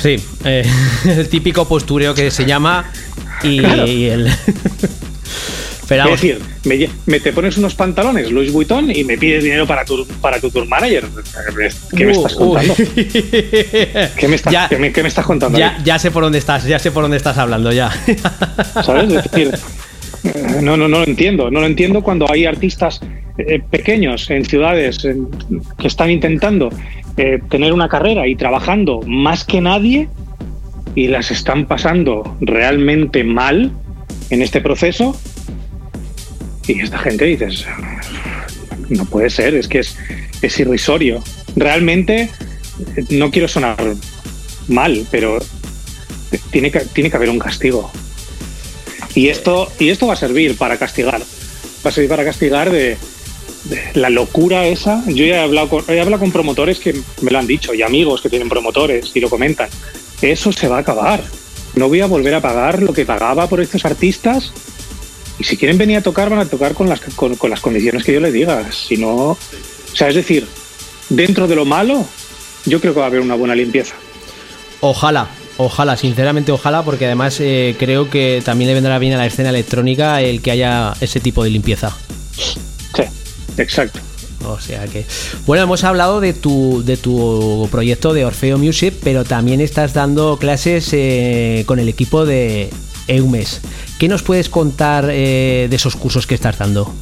Sí, eh, el típico postureo que se llama y, y el... es decir, me, te pones unos pantalones Louis Vuitton y me pides dinero para tu, para tu tour manager. ¿Qué me estás contando? ¿Qué, me estás, contando? Ya, sé por dónde estás, ya sé por dónde estás hablando, ya. ¿Sabes? Es decir, no, no, no lo entiendo. No lo entiendo cuando hay artistas eh, pequeños en ciudades que están intentando eh, tener una carrera y trabajando más que nadie y las están pasando realmente mal en este proceso Y esta gente dices, no puede ser, es que es, es irrisorio. Realmente, no quiero sonar mal, pero tiene que, tiene que haber un castigo. Y esto, y esto va a servir para castigar. Va a servir para castigar de, de la locura esa. Yo ya he hablado, con, he hablado con promotores que me lo han dicho y amigos que tienen promotores y lo comentan. Eso se va a acabar. No voy a volver a pagar lo que pagaba por estos artistas. Y si quieren venir a tocar, van a tocar con las, con, con las condiciones que yo les diga. Si no. O sea, es decir, dentro de lo malo, yo creo que va a haber una buena limpieza. Ojalá, ojalá, sinceramente ojalá, porque además eh, creo que también le vendrá bien a la escena electrónica el que haya ese tipo de limpieza. Sí, exacto. O sea que. Bueno, hemos hablado de tu, de tu proyecto de Orfeo Music, pero también estás dando clases eh, con el equipo de Eumes. ¿Qué nos puedes contar eh, de esos cursos que estás dando?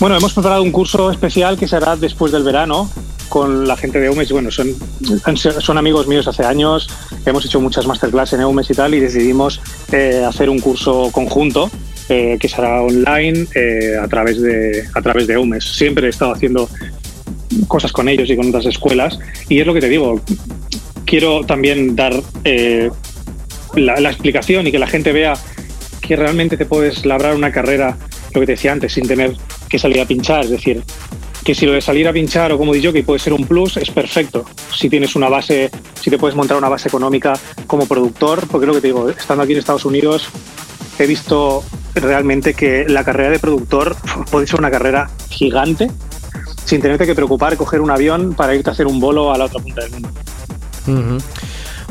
Bueno, hemos preparado un curso especial que será después del verano con la gente de Eumes. Bueno, son, amigos míos hace años, hemos hecho muchas masterclass en Eumes y tal, y decidimos eh, hacer un curso conjunto eh, que será online a, través de, a través de Eumes. Siempre he estado haciendo cosas con ellos y con otras escuelas, y es lo que te digo. Quiero también dar la, explicación y que la gente vea que realmente te puedes labrar una carrera, lo que te decía antes, sin tener que salir a pinchar. Es decir, que si lo de salir a pinchar o como digo que puede ser un plus, es perfecto. Si tienes una base, si te puedes montar una base económica como productor, porque lo que te digo, estando aquí en Estados Unidos, he visto realmente que la carrera de productor puede ser una carrera gigante sin tenerte que preocupar coger un avión para irte a hacer un bolo a la otra punta del mundo.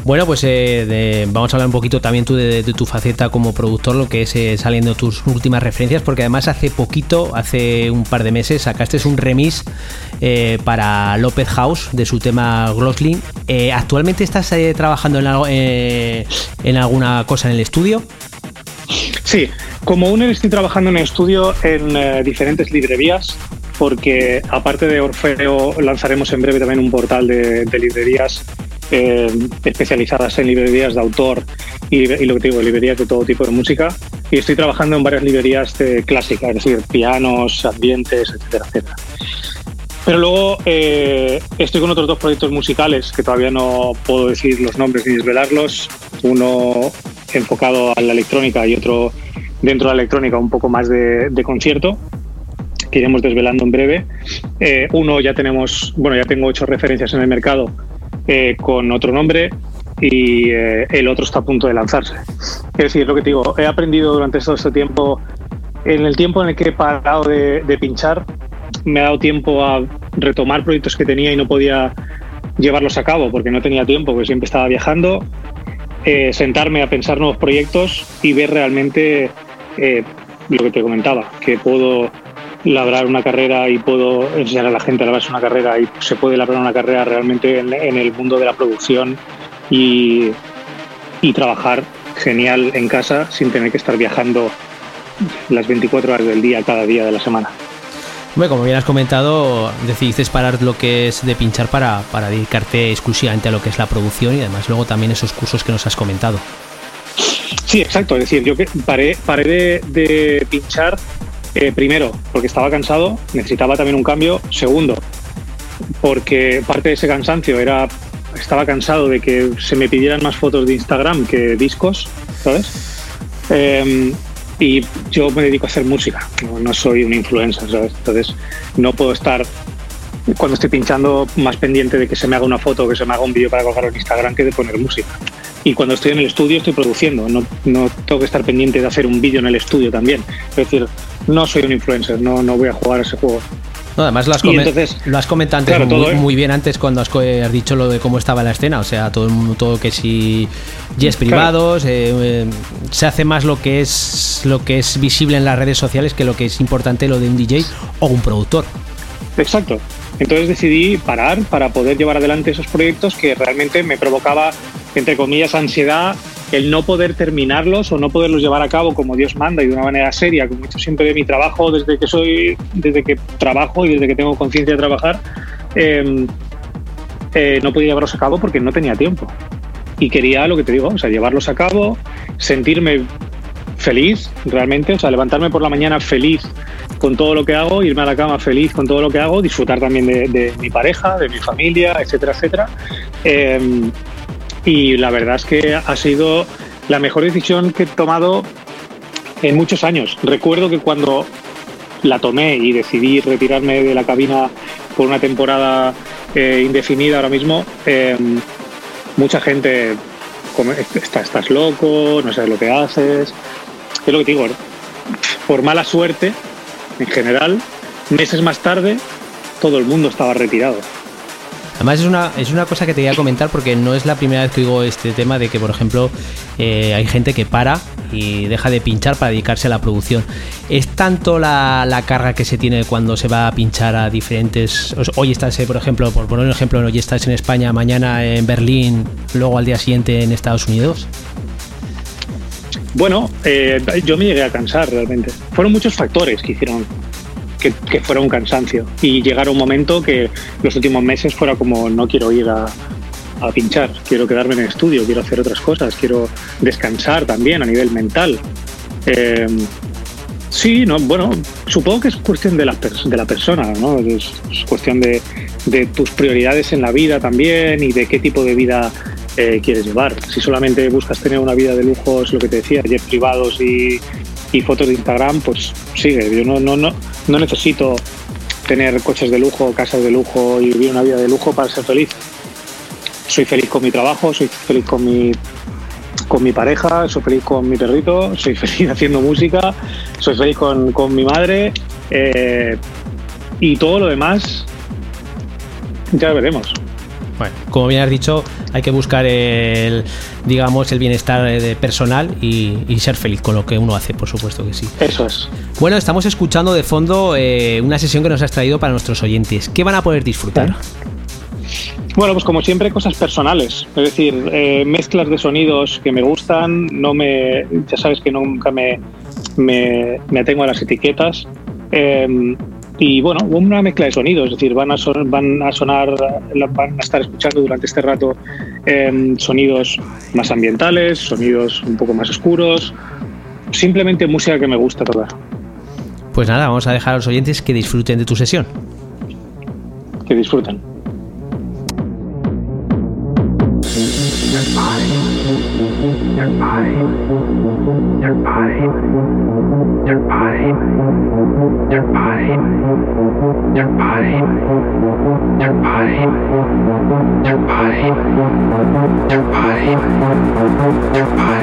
Bueno, pues eh, vamos a hablar un poquito también tú de, tu faceta como productor, lo que es eh, saliendo tus últimas referencias, porque además hace poquito, hace un par de meses, sacaste un remix eh, para López House de su tema Glosling. Eh, ¿Actualmente estás trabajando en, alguna cosa en el estudio? Sí, como UNER estoy trabajando en el estudio en diferentes librerías, porque aparte de Orfeo lanzaremos en breve también un portal de librerías eh, especializadas en librerías de autor y, y, lo que digo, librerías de todo tipo de música. Y estoy trabajando en varias librerías clásicas, es decir, pianos, ambientes, etcétera, etcétera. Pero luego eh, estoy con otros dos proyectos musicales que todavía no puedo decir los nombres ni desvelarlos. Uno enfocado a la electrónica y otro dentro de la electrónica un poco más de, de concierto que iremos desvelando en breve. Eh, uno ya tenemos, bueno, ya tengo ocho referencias en el mercado eh, con otro nombre y eh, el otro está a punto de lanzarse. Es decir, lo que te digo, he aprendido durante todo este tiempo, en el tiempo en el que he parado de, de pinchar, me ha dado tiempo a retomar proyectos que tenía y no podía llevarlos a cabo porque no tenía tiempo, porque siempre estaba viajando, eh, sentarme a pensar nuevos proyectos y ver realmente eh, lo que te comentaba, que puedo labrar una carrera y puedo enseñar a la gente a labrarse una carrera y se puede labrar una carrera realmente en, en el mundo de la producción y, y, trabajar genial en casa sin tener que estar viajando las 24 horas del día cada día de la semana. Bueno, como bien has comentado, decidiste parar lo que es de pinchar para, para dedicarte exclusivamente a lo que es la producción y además luego también esos cursos que nos has comentado. Sí, exacto. Es decir, yo que paré, paré de, de pinchar eh, primero, porque estaba cansado, necesitaba también un cambio. Segundo, porque parte de ese cansancio era estaba cansado de que se me pidieran más fotos de Instagram que discos, ¿sabes? Eh, y yo me dedico a hacer música, no, no, soy un influencer, ¿sabes? Entonces no puedo estar cuando estoy pinchando más pendiente de que se me haga una foto o que se me haga un vídeo para colgarlo en Instagram que de poner música. Y cuando estoy en el estudio estoy produciendo, no, no tengo que estar pendiente de hacer un vídeo en el estudio también. Es decir, no soy un influencer, no, no voy a jugar a ese juego. No, además lo has, entonces, lo has comentado antes claro, muy, muy, bien antes cuando has, has, dicho lo de cómo estaba la escena, o sea, todo el mundo, todo que si jets privados, claro. eh, eh, se hace más lo que es lo que es visible en las redes sociales que lo que es importante lo de un DJ o un productor. Exacto. Entonces decidí parar para poder llevar adelante esos proyectos que realmente me provocaba, entre comillas, ansiedad el no poder terminarlos o no poderlos llevar a cabo como Dios manda y de una manera seria, como he hecho siempre de mi trabajo desde que soy, desde que trabajo y desde que tengo conciencia de trabajar, eh, eh, no podía llevarlos a cabo porque no tenía tiempo. Y quería lo que te digo, o sea, llevarlos a cabo, sentirme feliz, realmente. O sea, levantarme por la mañana feliz con todo lo que hago, irme a la cama feliz con todo lo que hago, disfrutar también de, mi pareja, de mi familia, etcétera, etcétera. Eh, y la verdad es que ha sido la mejor decisión que he tomado en muchos años. Recuerdo que cuando la tomé y decidí retirarme de la cabina por una temporada eh, indefinida ahora mismo, eh, mucha gente como, "Está- estás loco, no sabes lo que haces. Es lo que te digo, por mala suerte, en general, meses más tarde, todo el mundo estaba retirado. Además es una, es una cosa que te voy a comentar porque no es la primera vez que digo este tema de que, por ejemplo, eh, hay gente que para y deja de pinchar para dedicarse a la producción. ¿Es tanto la, la carga que se tiene cuando se va a pinchar a diferentes... Hoy estás, eh, por ejemplo, por poner un ejemplo, hoy estás en España, mañana en Berlín, luego al día siguiente en Estados Unidos? Bueno, eh, yo me llegué a cansar realmente. Fueron muchos factores que hicieron que, fuera un cansancio. Y llegar a un momento que los últimos meses fuera como no quiero ir a, a pinchar, quiero quedarme en el estudio, quiero hacer otras cosas, quiero descansar también a nivel mental. Eh, sí, no, bueno, supongo que es cuestión de la, de la persona, ¿no? Es, es cuestión de, de tus prioridades en la vida también y de qué tipo de vida eh, quieres llevar. Si solamente buscas tener una vida de lujo, es lo que te decía, jets privados y, fotos de Instagram, pues sigue. Yo no necesito tener coches de lujo, casas de lujo y vivir una vida de lujo para ser feliz. Soy feliz con mi trabajo, soy feliz con mi, con mi pareja, soy feliz con mi perrito, soy feliz haciendo música, soy feliz con, con mi madre eh, y todo lo demás ya veremos. Bueno, como bien has dicho, hay que buscar el, digamos, el bienestar personal y, y ser feliz con lo que uno hace, por supuesto que sí. Eso es. Bueno, estamos escuchando de fondo eh, una sesión que nos has traído para nuestros oyentes. ¿Qué van a poder disfrutar? Bueno, pues como siempre, cosas personales. Es decir, eh, mezclas de sonidos que me gustan. No me, ya sabes que nunca me, me, me atengo a las etiquetas. Eh, y bueno, una mezcla de sonidos. Es decir, van a, son- van a sonar, van a estar escuchando durante este rato eh, sonidos más ambientales, sonidos un poco más oscuros. Simplemente música que me gusta toda. Pues nada, vamos a dejar a los oyentes que disfruten de tu sesión. Que disfruten. Your their body, their body, their body, their body, their body, their body, their body, their body, their body, their body, their body.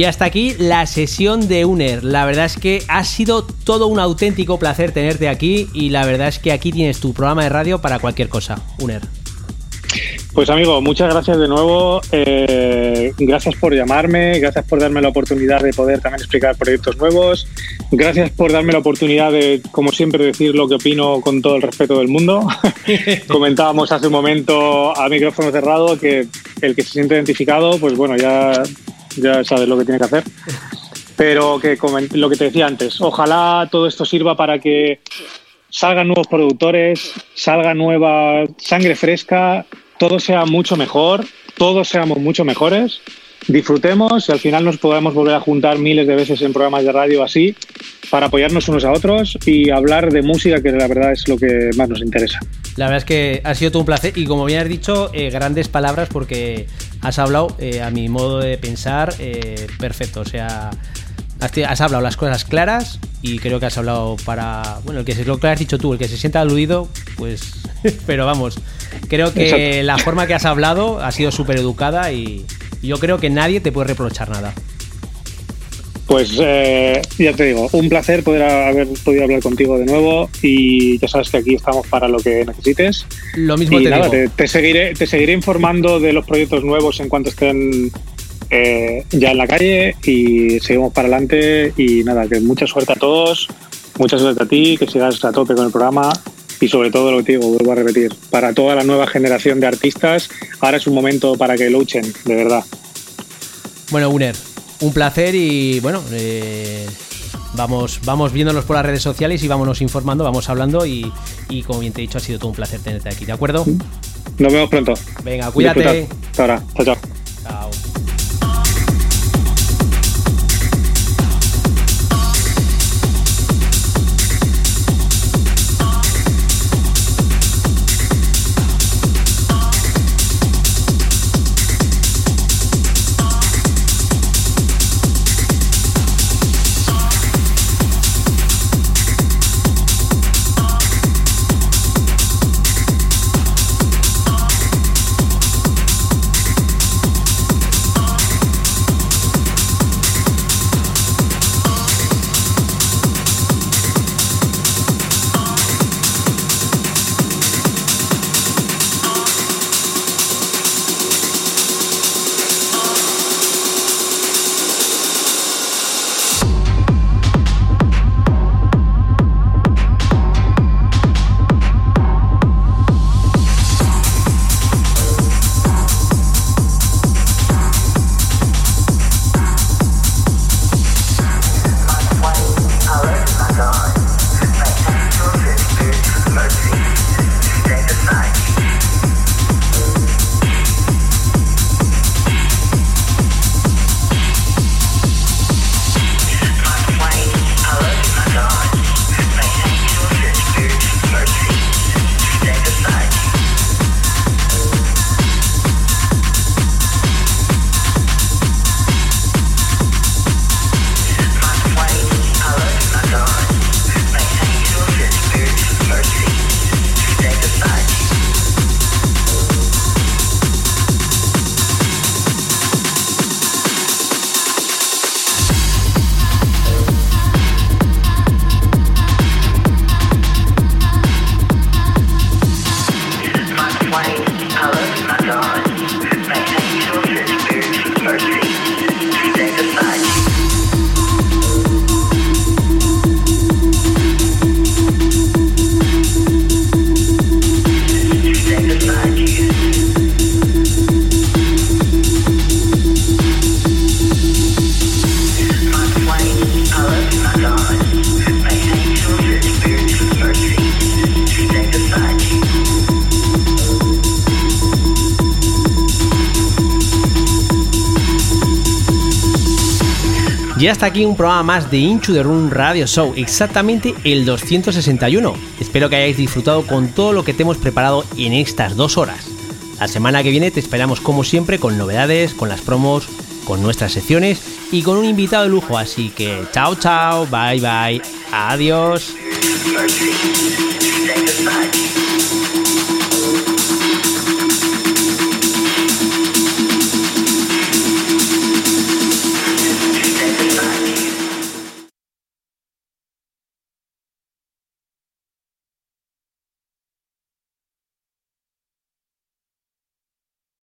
Y hasta aquí la sesión de UNER. La verdad es que ha sido todo un auténtico placer tenerte aquí y la verdad es que aquí tienes tu programa de radio para cualquier cosa, UNER. Pues amigo, muchas gracias de nuevo. Eh, gracias por llamarme, gracias por darme la oportunidad de poder también explicar proyectos nuevos. Gracias por darme la oportunidad de, como siempre, decir lo que opino con todo el respeto del mundo. Comentábamos hace un momento a micrófono cerrado que el que se siente identificado, pues bueno, ya, ya sabes lo que tiene que hacer. Pero que lo que te decía antes, ojalá todo esto sirva para que salgan nuevos productores, salga nueva sangre fresca todo sea mucho mejor, todos seamos mucho mejores, disfrutemos y al final nos podamos volver a juntar miles de veces en programas de radio así para apoyarnos unos a otros y hablar de música, que la verdad es lo que más nos interesa. La verdad es que ha sido todo un placer y como bien has dicho, eh, grandes palabras porque has hablado eh, a mi modo de pensar eh, perfecto, o sea, has, hablado las cosas claras y creo que has hablado para, bueno, el que se lo que has dicho tú, el que se sienta aludido, pues, pero vamos, Creo que la forma que has hablado ha sido súper educada y yo creo que nadie te puede reprochar nada. Pues eh, ya te digo, un placer poder haber podido hablar contigo de nuevo y ya sabes que aquí estamos para lo que necesites. Lo mismo te digo. Te, seguiré, te seguiré informando de los proyectos nuevos en cuanto estén eh, ya en la calle y seguimos para adelante y nada, que mucha suerte a todos, mucha suerte a ti, que sigas a tope con el programa y sobre todo lo que digo, vuelvo a repetir, para toda la nueva generación de artistas, ahora es un momento para que luchen, de verdad. Bueno, Uner, un placer y bueno, eh, vamos, vamos viéndonos por las redes sociales y vámonos informando, vamos hablando y, como bien te he dicho, ha sido todo un placer tenerte aquí, ¿de acuerdo? Nos vemos pronto. Venga, cuídate. Hasta ahora, chao, chao. Chao. Hasta aquí un programa más de Into the Room Radio Show, exactamente el 261. Espero que hayáis disfrutado con todo lo que te hemos preparado en estas dos horas. La semana que viene te esperamos como siempre con novedades, con las promos, con nuestras secciones y con un invitado de lujo. Así que chao chao, bye bye, adiós.